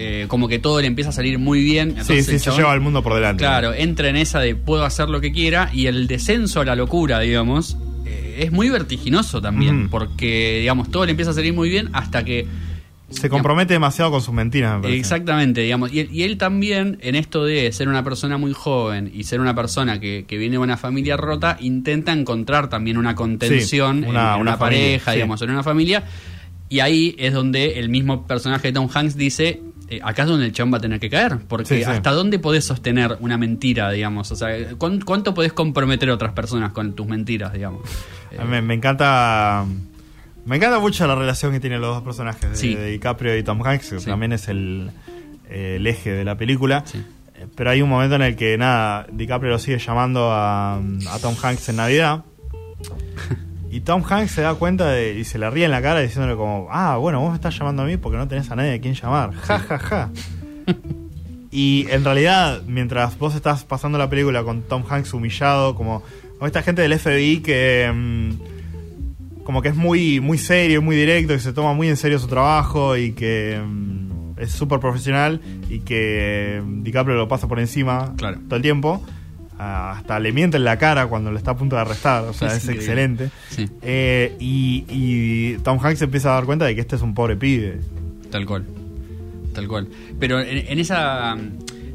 eh, como que todo le empieza a salir muy bien. Sí, entonces sí, se lleva al mundo por delante. Claro, entra en esa de puedo hacer lo que quiera y el descenso a la locura, digamos, eh, es muy vertiginoso también, Ujú. porque, digamos, todo le empieza a salir muy bien hasta que... Se compromete demasiado con sus mentiras, me parece. Exactamente, digamos. Y, él- y él también, en esto de ser una persona muy joven y ser una persona que, que viene de una familia rota, intenta encontrar también una contención Sí, una- en una una, familia, pareja, sí. digamos, en una familia. Y ahí es donde el mismo personaje de Tom Hanks dice, eh, acá es donde el chabón va a tener que caer, porque Sí, sí. hasta dónde podés sostener una mentira, digamos, o sea, ¿cuán- ¿cuánto podés comprometer a otras personas con tus mentiras, digamos? A mí Me, me encanta. Me encanta mucho la relación que tienen los dos personajes, de- Sí. de, DiCaprio y Tom Hanks, que Sí. también es el, el eje de la película. Sí. Eh, Pero hay un momento en el que, nada, DiCaprio lo sigue llamando a, a Tom Hanks en Navidad. Y Tom Hanks se da cuenta de, y se le ríe en la cara diciéndole como, ah, bueno, vos me estás llamando a mí porque no tenés a nadie a quien llamar. Ja, ja, ja. Y en realidad, mientras vos estás pasando la película con Tom Hanks humillado, como, como esta gente del FBI que mm, como que es muy, muy serio, muy directo, que se toma muy en serio su trabajo y que mm, es súper profesional y que mm, DiCaprio lo pasa por encima Claro. todo el tiempo. Ah, Hasta le miente en la cara cuando lo está a punto de arrestar, o sea, Es es, increíble. excelente. Sí. Eh, y, y Tom Hanks empieza a dar cuenta de que este es un pobre pibe. Tal cual. Tal cual. Pero en, en esa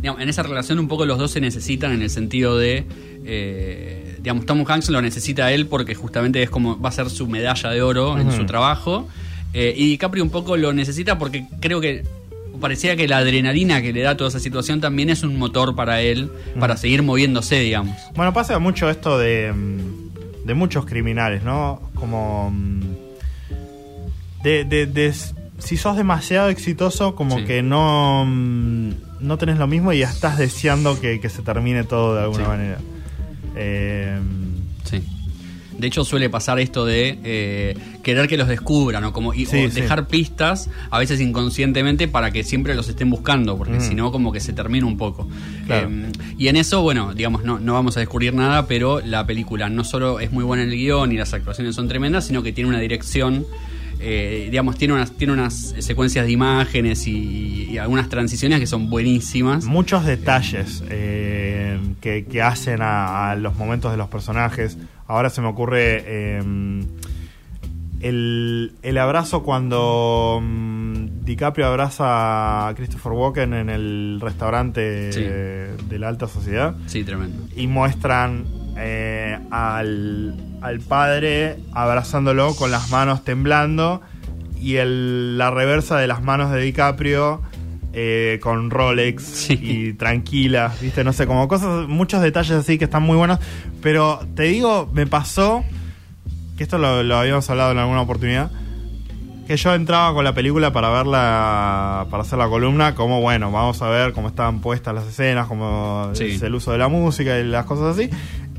digamos, en esa relación un poco los dos se necesitan en el sentido de eh, digamos Tom Hanks lo necesita a él porque justamente es como va a ser su medalla de oro en su trabajo eh, y DiCaprio un poco lo necesita porque creo que parecía que la adrenalina que le da toda esa situación también es un motor para él para seguir moviéndose digamos Bueno, pasa mucho esto de, mm, de muchos criminales, ¿no? Como. mm, De, de- si sos demasiado exitoso, como Sí. que no. mm, No tenés lo mismo y ya estás deseando que, que se termine todo de alguna Sí. manera. Eh, Sí. De hecho suele pasar esto de eh, querer que los descubran o como y- Sí, o sí. dejar pistas a veces inconscientemente para que siempre los estén buscando porque Mm. si no como que se termina un poco. Claro. Eh, y en eso bueno digamos no, no vamos a descubrir nada pero la película no solo es muy buena en el guion y las actuaciones son tremendas sino que tiene una dirección eh, digamos tiene unas tiene unas secuencias de imágenes y, y algunas transiciones que son buenísimas. muchos detalles eh, que, que hacen a, a los momentos de los personajes. Ahora se me ocurre eh, el, el abrazo cuando mm, DiCaprio abraza a Christopher Walken en el restaurante Sí. de la alta sociedad Sí, tremendo. y muestran eh, al, al padre abrazándolo con las manos temblando y el, la reversa de las manos de DiCaprio eh, con Rolex Sí. y tranquila, ¿viste? No sé, como cosas, muchos detalles así que están muy buenos. Pero te digo, me pasó, que esto lo, lo habíamos hablado en alguna oportunidad, que yo entraba con la película para verla, para hacer la columna, como bueno, vamos a ver cómo estaban puestas las escenas, cómo Sí. es el uso de la música y las cosas así.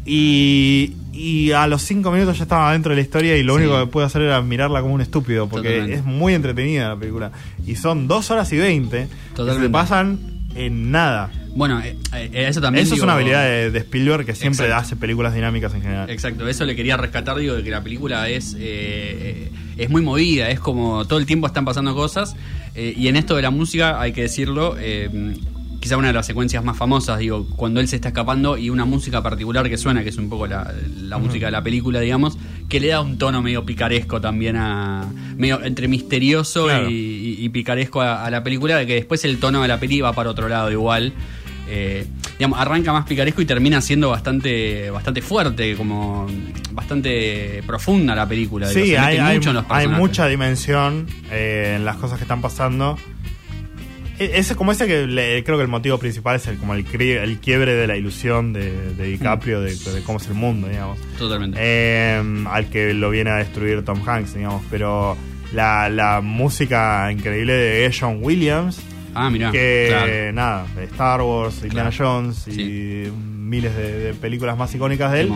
Y, y a los cinco minutos ya estaba dentro de la historia y lo Sí. único que pude hacer era mirarla como un estúpido, porque Totalmente. es muy entretenida la película. Y son dos horas y veinte que se pasan en nada. Bueno, eh, eh, eso también Eso es una habilidad de, de Spielberg que siempre Exacto. hace películas dinámicas en general. Exacto, eso le quería rescatar, digo, de que la película es, eh, es muy movida, es como todo el tiempo están pasando cosas, y en esto de la música hay que decirlo, quizá una de las secuencias más famosas, digo, cuando él se está escapando y una música particular que suena, que es un poco la, la música de la película, digamos, que le da un tono medio picaresco también a. medio entre misterioso Claro. y, y- y picaresco a, a la película, de que después el tono de la peli va para otro lado igual. Eh, digamos, arranca más picaresco y termina siendo bastante bastante fuerte, como bastante profunda la película. Sí, hay, hay- mucho en los hay mucha dimensión eh, en las cosas que están pasando. E- Ese, como ese que le- creo que el motivo principal es el, como el, el quiebre de la ilusión de, de DiCaprio, de, de cómo es el mundo, digamos. Totalmente. Eh, al que lo viene a destruir Tom Hanks, digamos. Pero la, la música increíble de John Williams, ah, mirá. que claro. nada, Star Wars, Indiana Claro. Jones y Sí. miles de, de películas más icónicas de él,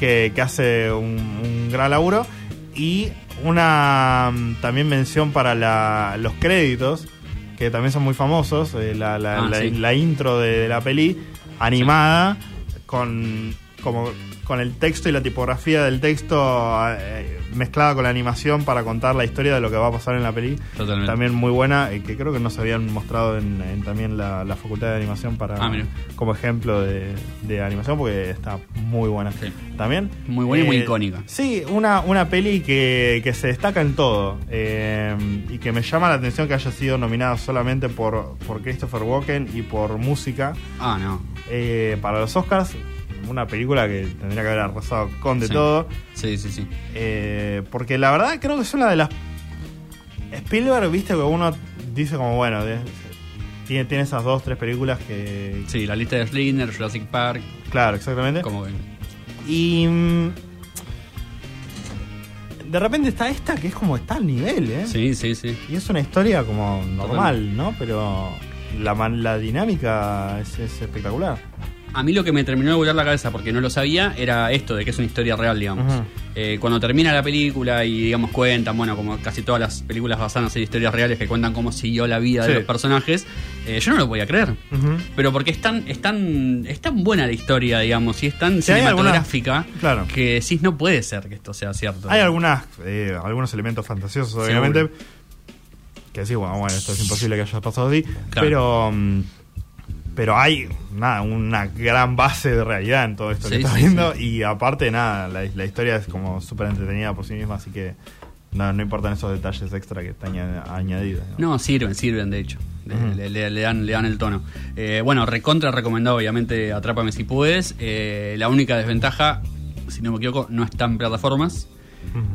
que, que hace un, un gran laburo. Y una mm, también mención para la- los créditos, que también son muy famosos, eh, la, la- Ah, la- sí. la intro de, la peli animada con como con el texto y la tipografía del texto eh, mezclada con la animación para contar la historia de lo que va a pasar en la peli. Totalmente. También muy buena, eh, que creo que no se habían mostrado en, en también la, la facultad de animación para Ah, como ejemplo de, de animación porque está muy buena. Sí. También. Muy buena y muy eh, icónica. Sí, una, una peli que, que se destaca en todo eh, y que me llama la atención que haya sido nominada solamente por, por Christopher Walken y por música Ah, no. eh, para los Oscars. Una película que tendría que haber arrasado con de Sí. todo. Sí, sí, sí. Eh, porque la verdad creo que es una de las. Spielberg, viste, que uno dice como, bueno, tiene, tiene esas dos, tres películas que. Sí, la lista de Schindler, Jurassic Park, Claro, exactamente. como que. Y. mm, De repente está esta que es como está al nivel, ¿eh? Sí, sí, sí. Y es una historia como normal, ¿no? Pero la, la dinámica es, es espectacular. A mí lo que me terminó de volar la cabeza, porque no lo sabía, era esto de que es una historia real, digamos. Eh, cuando termina la película y, digamos, cuentan, bueno, como casi todas las películas basadas en historias reales que cuentan cómo siguió la vida Sí. de los personajes, eh, yo no lo podía creer. Pero porque es tan, es tan, es tan buena la historia, digamos, y es tan Sí, cinematográfica claro. que decís no puede ser que esto sea cierto. Hay algunas, eh, algunos elementos fantasiosos, Seguro. obviamente. Que sí, bueno, bueno, esto es imposible que haya pasado así. Claro. Pero. mm, Pero hay nada, una gran base de realidad en todo esto que estás sí, viendo. Y aparte, nada, la, la historia es como súper entretenida por sí misma, así que no, no importan esos detalles extra que están aña- añadidos. ¿no? No, sirven, sirven, de hecho. Le, Ujú. le- le- le dan, le dan el tono. Eh, bueno, recontra recomendado, obviamente, Atrápame si puedes. Eh, la única desventaja, si no me equivoco, no está en plataformas.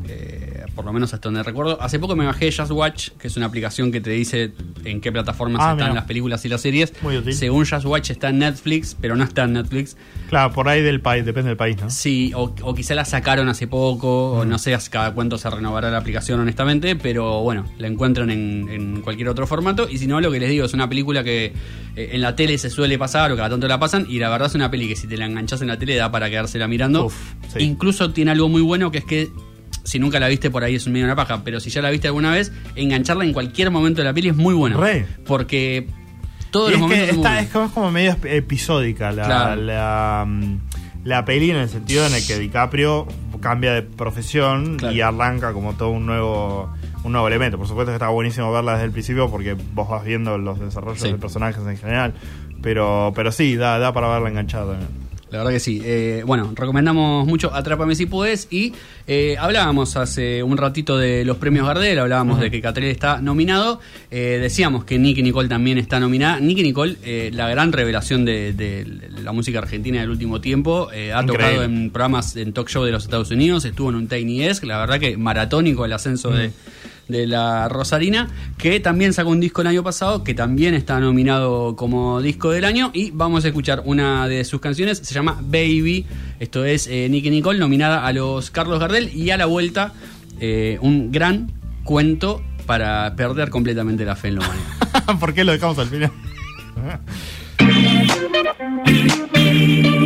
Eh, por lo menos hasta donde recuerdo. Hace poco me bajé Just Watch, que es una aplicación que te dice en qué plataformas Ah, están mira. las películas y las series. Muy útil. Según Just Watch está en Netflix, pero no está en Netflix. Claro, por ahí del país, depende del país, ¿no? Sí, o, o quizá la sacaron hace poco, o Mm. no sé cada cuánto se renovará la aplicación honestamente, pero bueno, la encuentran en, en cualquier otro formato. Y si no, lo que les digo, es una película que eh, en la tele se suele pasar o cada tanto la pasan, y la verdad es una peli que si te la enganchas en la tele da para quedársela mirando. Uf, sí. Incluso tiene algo muy bueno que es que si nunca la viste por ahí es un medio una paja, pero si ya la viste alguna vez, engancharla en cualquier momento de la peli es muy bueno. Re. Porque todos Y los es momentos que muy es como, es como medio episódica la, Claro. la, mm, la peli en el sentido en el que DiCaprio cambia de profesión Claro. y arranca como todo un nuevo un nuevo elemento. Por supuesto que está buenísimo verla desde el principio porque vos vas viendo los desarrollos Sí. de personajes en general. Pero, pero sí, da, da para verla enganchada también. La verdad que sí. Eh, bueno, recomendamos mucho Atrápame si puedes. Y eh, hablábamos hace un ratito de los premios Gardel, hablábamos de que Catrell está nominado. Eh, decíamos que Nicky Nicole también está nominada. Nicky Nicole, eh, la gran revelación de, de la música argentina del último tiempo, eh, ha Increíble. tocado en programas en talk show de los Estados Unidos, estuvo en un Tiny Desk, la verdad que maratónico el ascenso de de la Rosarina, que también sacó un disco el año pasado, que también está nominado como disco del año, y vamos a escuchar una de sus canciones, se llama Baby, esto es eh, Nicky Nicole, nominada a los Carlos Gardel, y a la vuelta eh, un gran cuento para perder completamente la fe en la humanidad. ¿Por qué lo dejamos al final?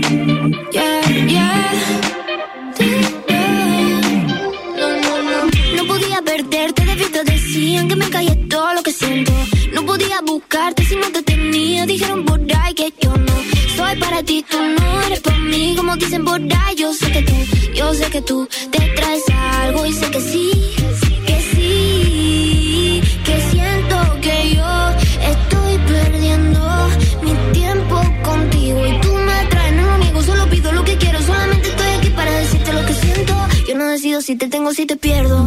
Yo sé que tú, yo sé que tú te traes algo y sé que sí, que sí, que siento que yo estoy perdiendo mi tiempo contigo y tú me atraes, no amigo, solo pido lo que quiero, solamente estoy aquí para decirte lo que siento. Yo no decido si te tengo, o si te pierdo.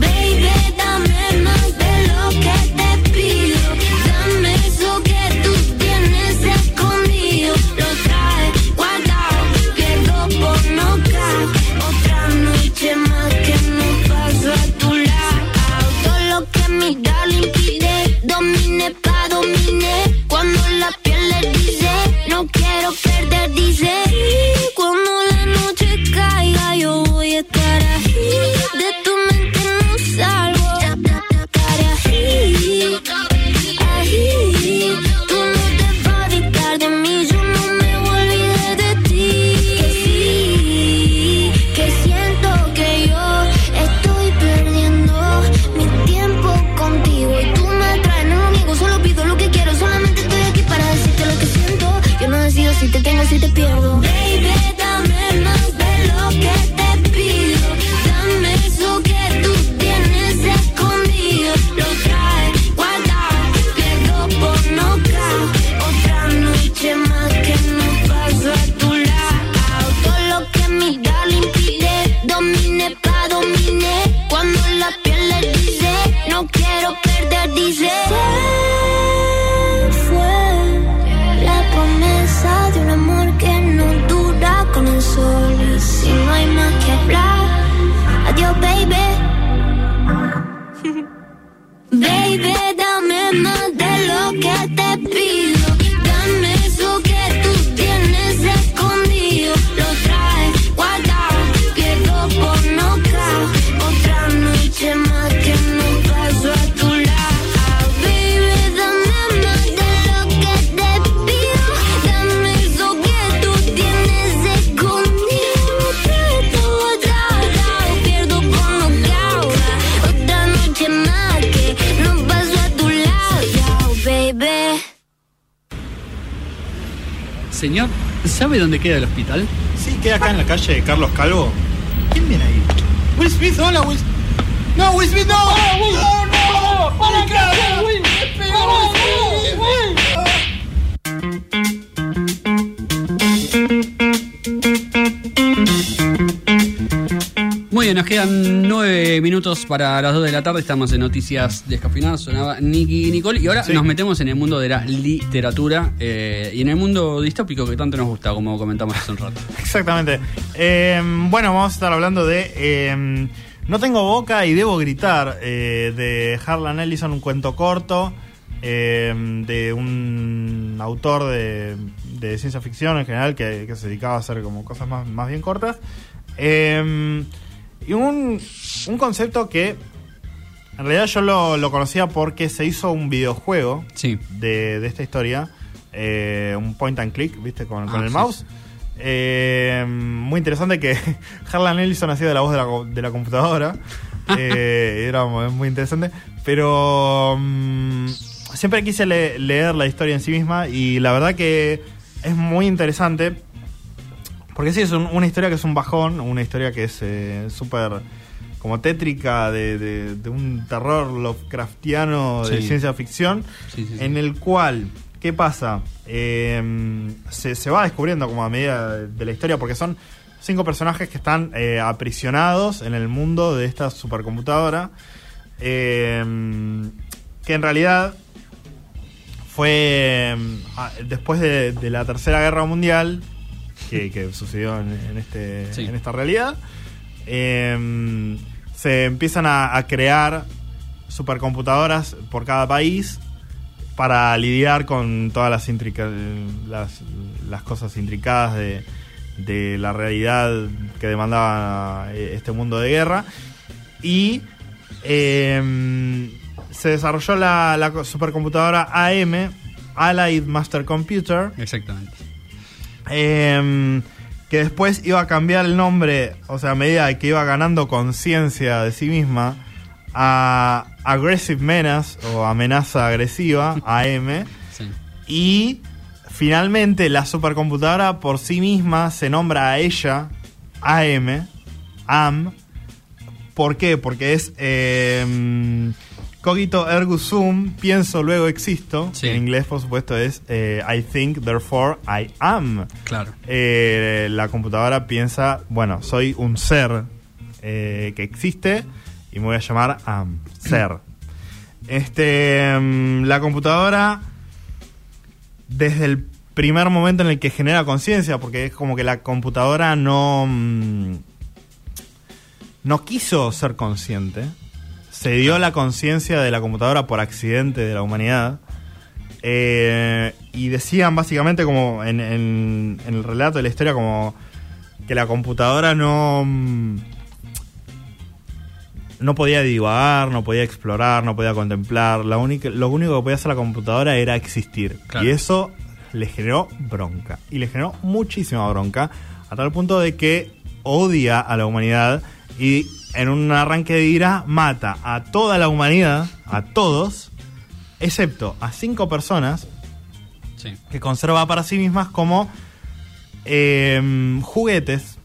¿Sabe dónde queda el hospital? Sí, queda acá en la calle Carlos Calvo. ¿Quién viene ahí? Will Smith, hola Will No, Will Smith, no. No. Nos quedan nueve minutos para las dos de la tarde. Estamos en Noticias Descafinadas. Sonaba Nicky Nicole. Y ahora Sí. nos metemos en el mundo de la literatura eh, y en el mundo distópico que tanto nos gusta, como comentamos hace un rato. Exactamente. Eh, bueno, vamos a estar hablando de eh, No tengo boca y debo gritar, de Harlan Ellison, un cuento corto, de un autor de, de ciencia ficción en general que, que se dedicaba a hacer como cosas más, más bien cortas. Eh, y un, un concepto que en realidad yo lo, lo conocía porque se hizo un videojuego Sí. de, de esta historia, eh, un point and click, ¿viste? Con, con Ah, el sí, mouse. Eh, muy interesante que Harlan Ellison hacía de la voz de la, de la computadora. Eh, era mu- muy interesante. Pero mm, siempre quise le- leer la historia en sí misma y la verdad que es muy interesante. Porque sí, es un- una historia que es un bajón, una historia que es eh, súper como tétrica de, de- de un terror Lovecraftiano de Sí. ciencia ficción, Sí, sí, sí. en el cual, ¿qué pasa? Eh, se, se va descubriendo como a medida de, la historia, porque son cinco personajes que están eh, aprisionados en el mundo de esta supercomputadora, eh, que en realidad fue ah, después de, de la Tercera Guerra Mundial, que, que sucedió en, en este, Sí. en esta realidad, eh, se empiezan a, a crear supercomputadoras por cada país para lidiar con todas las, intrica- las, las cosas intricadas de, de la realidad que demandaba eh, este mundo de guerra. Y eh, se desarrolló la, la co- supercomputadora AM, Allied Master Computer, Exactamente. Eh, que después iba a cambiar el nombre, o sea, a medida que iba ganando conciencia de sí misma, a Aggressive Menace o Amenaza Agresiva, AM, Sí. y finalmente la supercomputadora por sí misma se nombra a ella AM, AM. ¿Por qué? Porque es eh, cogito ergo sum, pienso luego existo. Sí. En inglés, por supuesto, es eh, I think, therefore I am. Claro. Eh, la computadora piensa, bueno, soy un ser, eh, que existe y me voy a llamar a ser. Este, mm, la computadora, desde el primer momento en el que genera conciencia, porque es como que la computadora no, mm, no quiso ser consciente, se dio la conciencia de la computadora por accidente de la humanidad. Eh, y decían básicamente como en, en- en el relato de la historia como que la computadora no mm, no podía divagar, no podía explorar, no podía contemplar. La única, lo único que podía hacer la computadora era existir. Claro. Y eso le generó bronca. Y le generó muchísima bronca. A tal punto de que odia a la humanidad y en un arranque de ira mata a toda la humanidad, a todos, excepto a cinco personas Sí. que conserva para sí mismas como eh, juguetes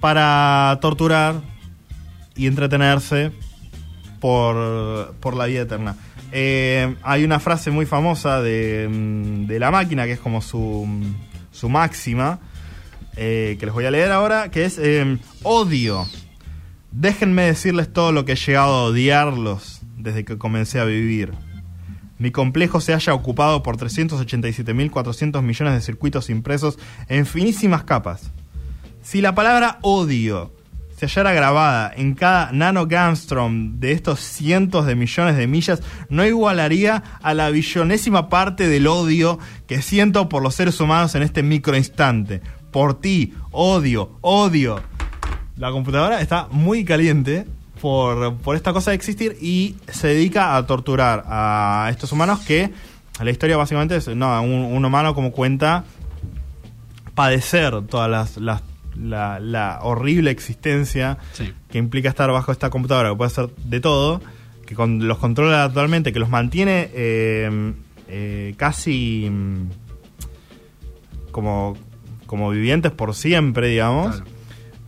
para torturar y entretenerse por, por la vida eterna. Eh, hay una frase muy famosa de, mm, de la máquina que es como su, su máxima, eh, que les voy a leer ahora, que es odio. Déjenme decirles todo lo que he llegado a odiarlos desde que comencé a vivir. Mi complejo se haya ocupado por 387.400 millones de circuitos impresos en finísimas capas. Si la palabra odio se hallara grabada en cada nanogramstrom de estos cientos de millones de millas, no igualaría a la billonésima parte del odio que siento por los seres humanos en este microinstante. Por ti, odio, odio. La computadora está muy caliente por, por esta cosa de existir y se dedica a torturar a estos humanos que la historia básicamente es no, un, un humano como cuenta padecer todas las, las- la, la horrible existencia Sí. que implica estar bajo esta computadora, que puede ser de todo, que con- los controla actualmente, que los mantiene eh, eh, casi mm, como, como vivientes por siempre, digamos. Claro.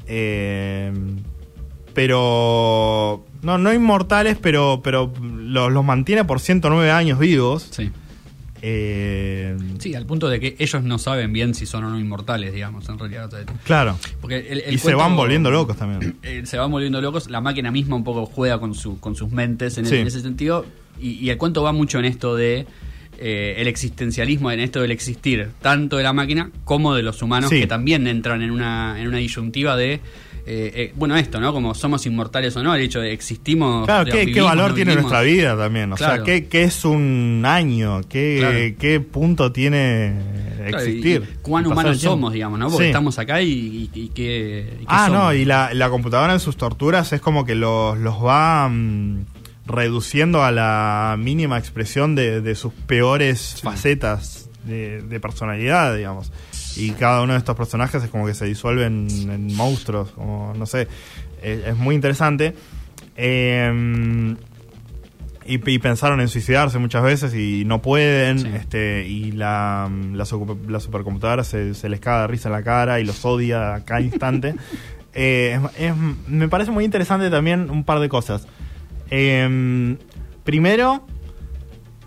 Eh, pero no, no inmortales, pero, pero los, los mantiene por 109 años vivos. Sí. Eh, Sí, al punto de que ellos no saben bien si son o no inmortales, digamos, en realidad. claro. Porque el- el y se van volviendo locos también. eh, se van volviendo locos. La máquina misma un poco juega con, su, con sus mentes en, Sí. en ese sentido. Y, y el cuento va mucho en esto de eh, el existencialismo, en esto del existir, tanto de la máquina como de los humanos, Sí. que también entran en una, en una disyuntiva de. eh, eh, bueno, esto, ¿no? Como somos inmortales o no, el hecho de existimos. Claro, digamos, ¿qué, valor no tiene nuestra vida también? O sea. ¿qué, qué es un año? ¿Qué, Claro. qué punto tiene Claro, y- existir? y cuán humanos somos, digamos, ¿no? Porque Sí. estamos acá y, y, y qué, Ah, no, y la, la computadora en sus torturas es como que los, los va mm, reduciendo a la mínima expresión de, de sus peores facetas de, de personalidad, digamos. Y cada uno de estos personajes es como que se disuelven en monstruos, como no sé. Es, es muy interesante. Eh, y, y pensaron en suicidarse muchas veces y no pueden. Sí. este Y la, la, la supercomputadora se, se les caga de risa en la cara y los odia a cada instante. Eh, es- es- me parece muy interesante también un par de cosas. Eh, primero,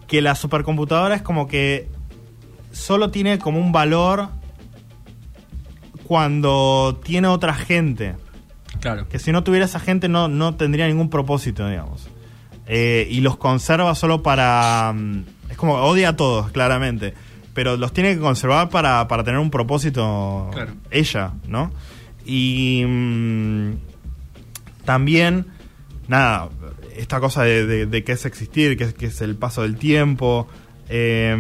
que la supercomputadora es como que solo tiene como un valor cuando tiene otra gente. Claro. Que si no tuviera esa gente no, no tendría ningún propósito, digamos. Eh, y los conserva solo para... mm, Es como odia a todos, claramente. Pero los tiene que conservar para, para tener un propósito Claro. ella, ¿no? Y mm, también, nada, esta cosa de, de, de qué es existir, qué es, qué es el paso del tiempo. eh,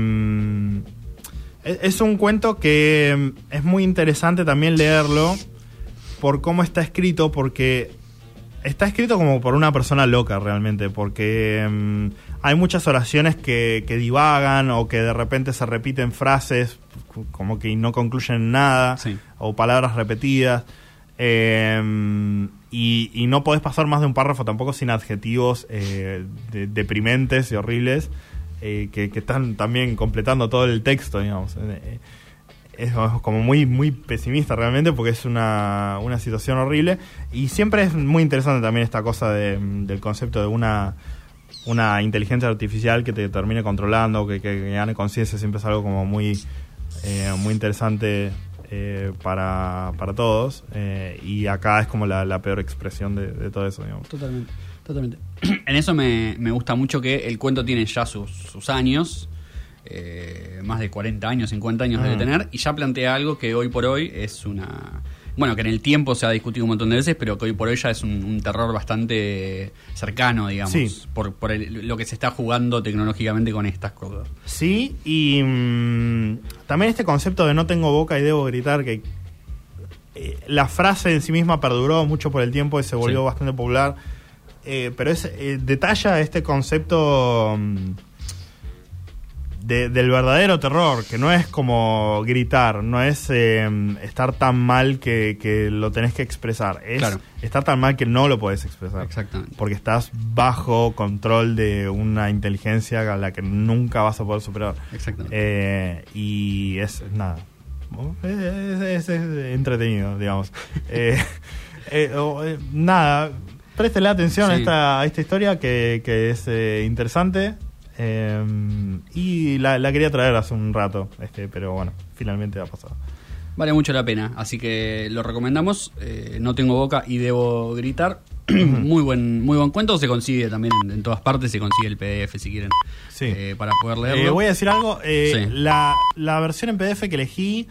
es es un cuento que mm, es muy interesante también leerlo por cómo está escrito, porque está escrito como por una persona loca realmente, porque mm, hay muchas oraciones que, que divagan o que de repente se repiten frases como que no concluyen en nada, Sí. o palabras repetidas. Eh, y, y no podés pasar más de un párrafo tampoco sin adjetivos eh, de- deprimentes y horribles eh, que, están también completando todo el texto, digamos. Eh, es como muy muy pesimista realmente porque es una, una situación horrible y siempre es muy interesante también esta cosa de- del concepto de una una inteligencia artificial que te termine controlando que, que- que gane conciencia siempre es algo como muy eh, muy interesante eh, para, para todos. eh, y acá es como la, la peor expresión de, de todo eso, digamos. Totalmente, totalmente. En eso me, me gusta mucho que el cuento tiene ya sus, sus años, eh, más de 40 años, 50 años debe Mm. tener, y ya plantea algo que hoy por hoy es una... Bueno, que en el tiempo se ha discutido un montón de veces, pero que hoy por hoy ya es un, un terror bastante cercano, digamos, Sí. por, por el- lo que se está jugando tecnológicamente con estas cosas. Sí, y mm, también este concepto de no tengo boca y debo gritar, que eh, la frase en sí misma perduró mucho por el tiempo y se volvió Sí. bastante popular, eh, pero es, eh, detalla este concepto mm, de- del verdadero terror, que no es como gritar, no es eh, estar tan mal que, que lo tenés que expresar, es Claro. estar tan mal que no lo podés expresar. Exactamente. Porque estás bajo control de una inteligencia a la que nunca vas a poder superar. Exactamente. Eh, y es nada. Es, es- es entretenido, digamos. Eh, eh, nada, préstele atención a, esta, a esta historia que, que es interesante. Eh, y la, la quería traer hace un rato, este, pero bueno, finalmente ha pasado. Vale mucho la pena, así que lo recomendamos. Eh, no tengo boca y debo gritar. muy buen muy buen cuento, se consigue también en, en todas partes, se consigue el PDF si quieren Sí. eh, para poder leerlo. Eh, voy a decir algo. Sí. la, la versión en PDF que elegí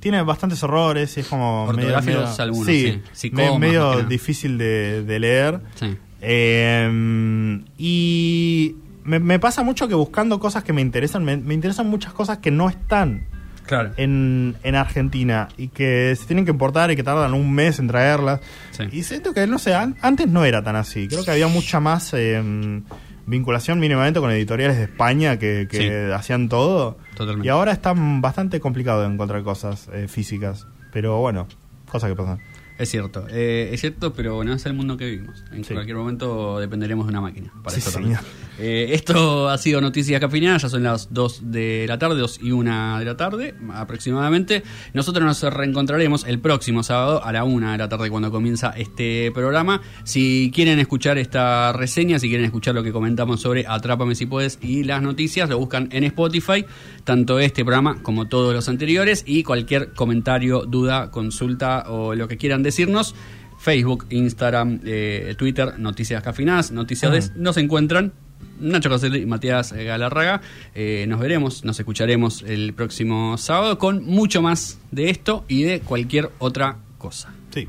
tiene bastantes errores es como. medio- Ortográficos medio- algunos, sí, comas, medio difícil de, de leer. Sí. Eh, y me, me pasa mucho que buscando cosas que me interesan, me, me interesan muchas cosas que no están Claro. en, en Argentina y que se tienen que importar y que tardan un mes en traerlas. Sí. Y siento que, no sé, an- antes no era tan así. Creo que había mucha más eh, vinculación mínimamente con editoriales de España que, que Sí. hacían todo. Totalmente. Y ahora está bastante complicado de encontrar cosas eh, físicas. Pero bueno, cosas que pasan. Es cierto, eh, es cierto, pero bueno, es el mundo que vivimos. En Sí. cualquier momento dependeremos de una máquina. Para Sí, eso también. señor. Eh, esto ha sido Noticias Cafeinadas, ya son las 2 de la tarde, 2 y 1 de la tarde aproximadamente. Nosotros nos reencontraremos el próximo sábado a la 1 de la tarde cuando comienza este programa. Si quieren escuchar esta reseña, si quieren escuchar lo que comentamos sobre Atrápame si puedes y las noticias, lo buscan en Spotify, tanto este programa como todos los anteriores y cualquier comentario, duda, consulta o lo que quieran decirnos. Facebook, Instagram, eh, Twitter, Noticias Cafinadas, Noticias Des, nos encuentran. Nacho Caselli y Matías eh, Galarraga. Eh, nos veremos, nos escucharemos el próximo sábado con mucho más de esto y de cualquier otra cosa. Sí.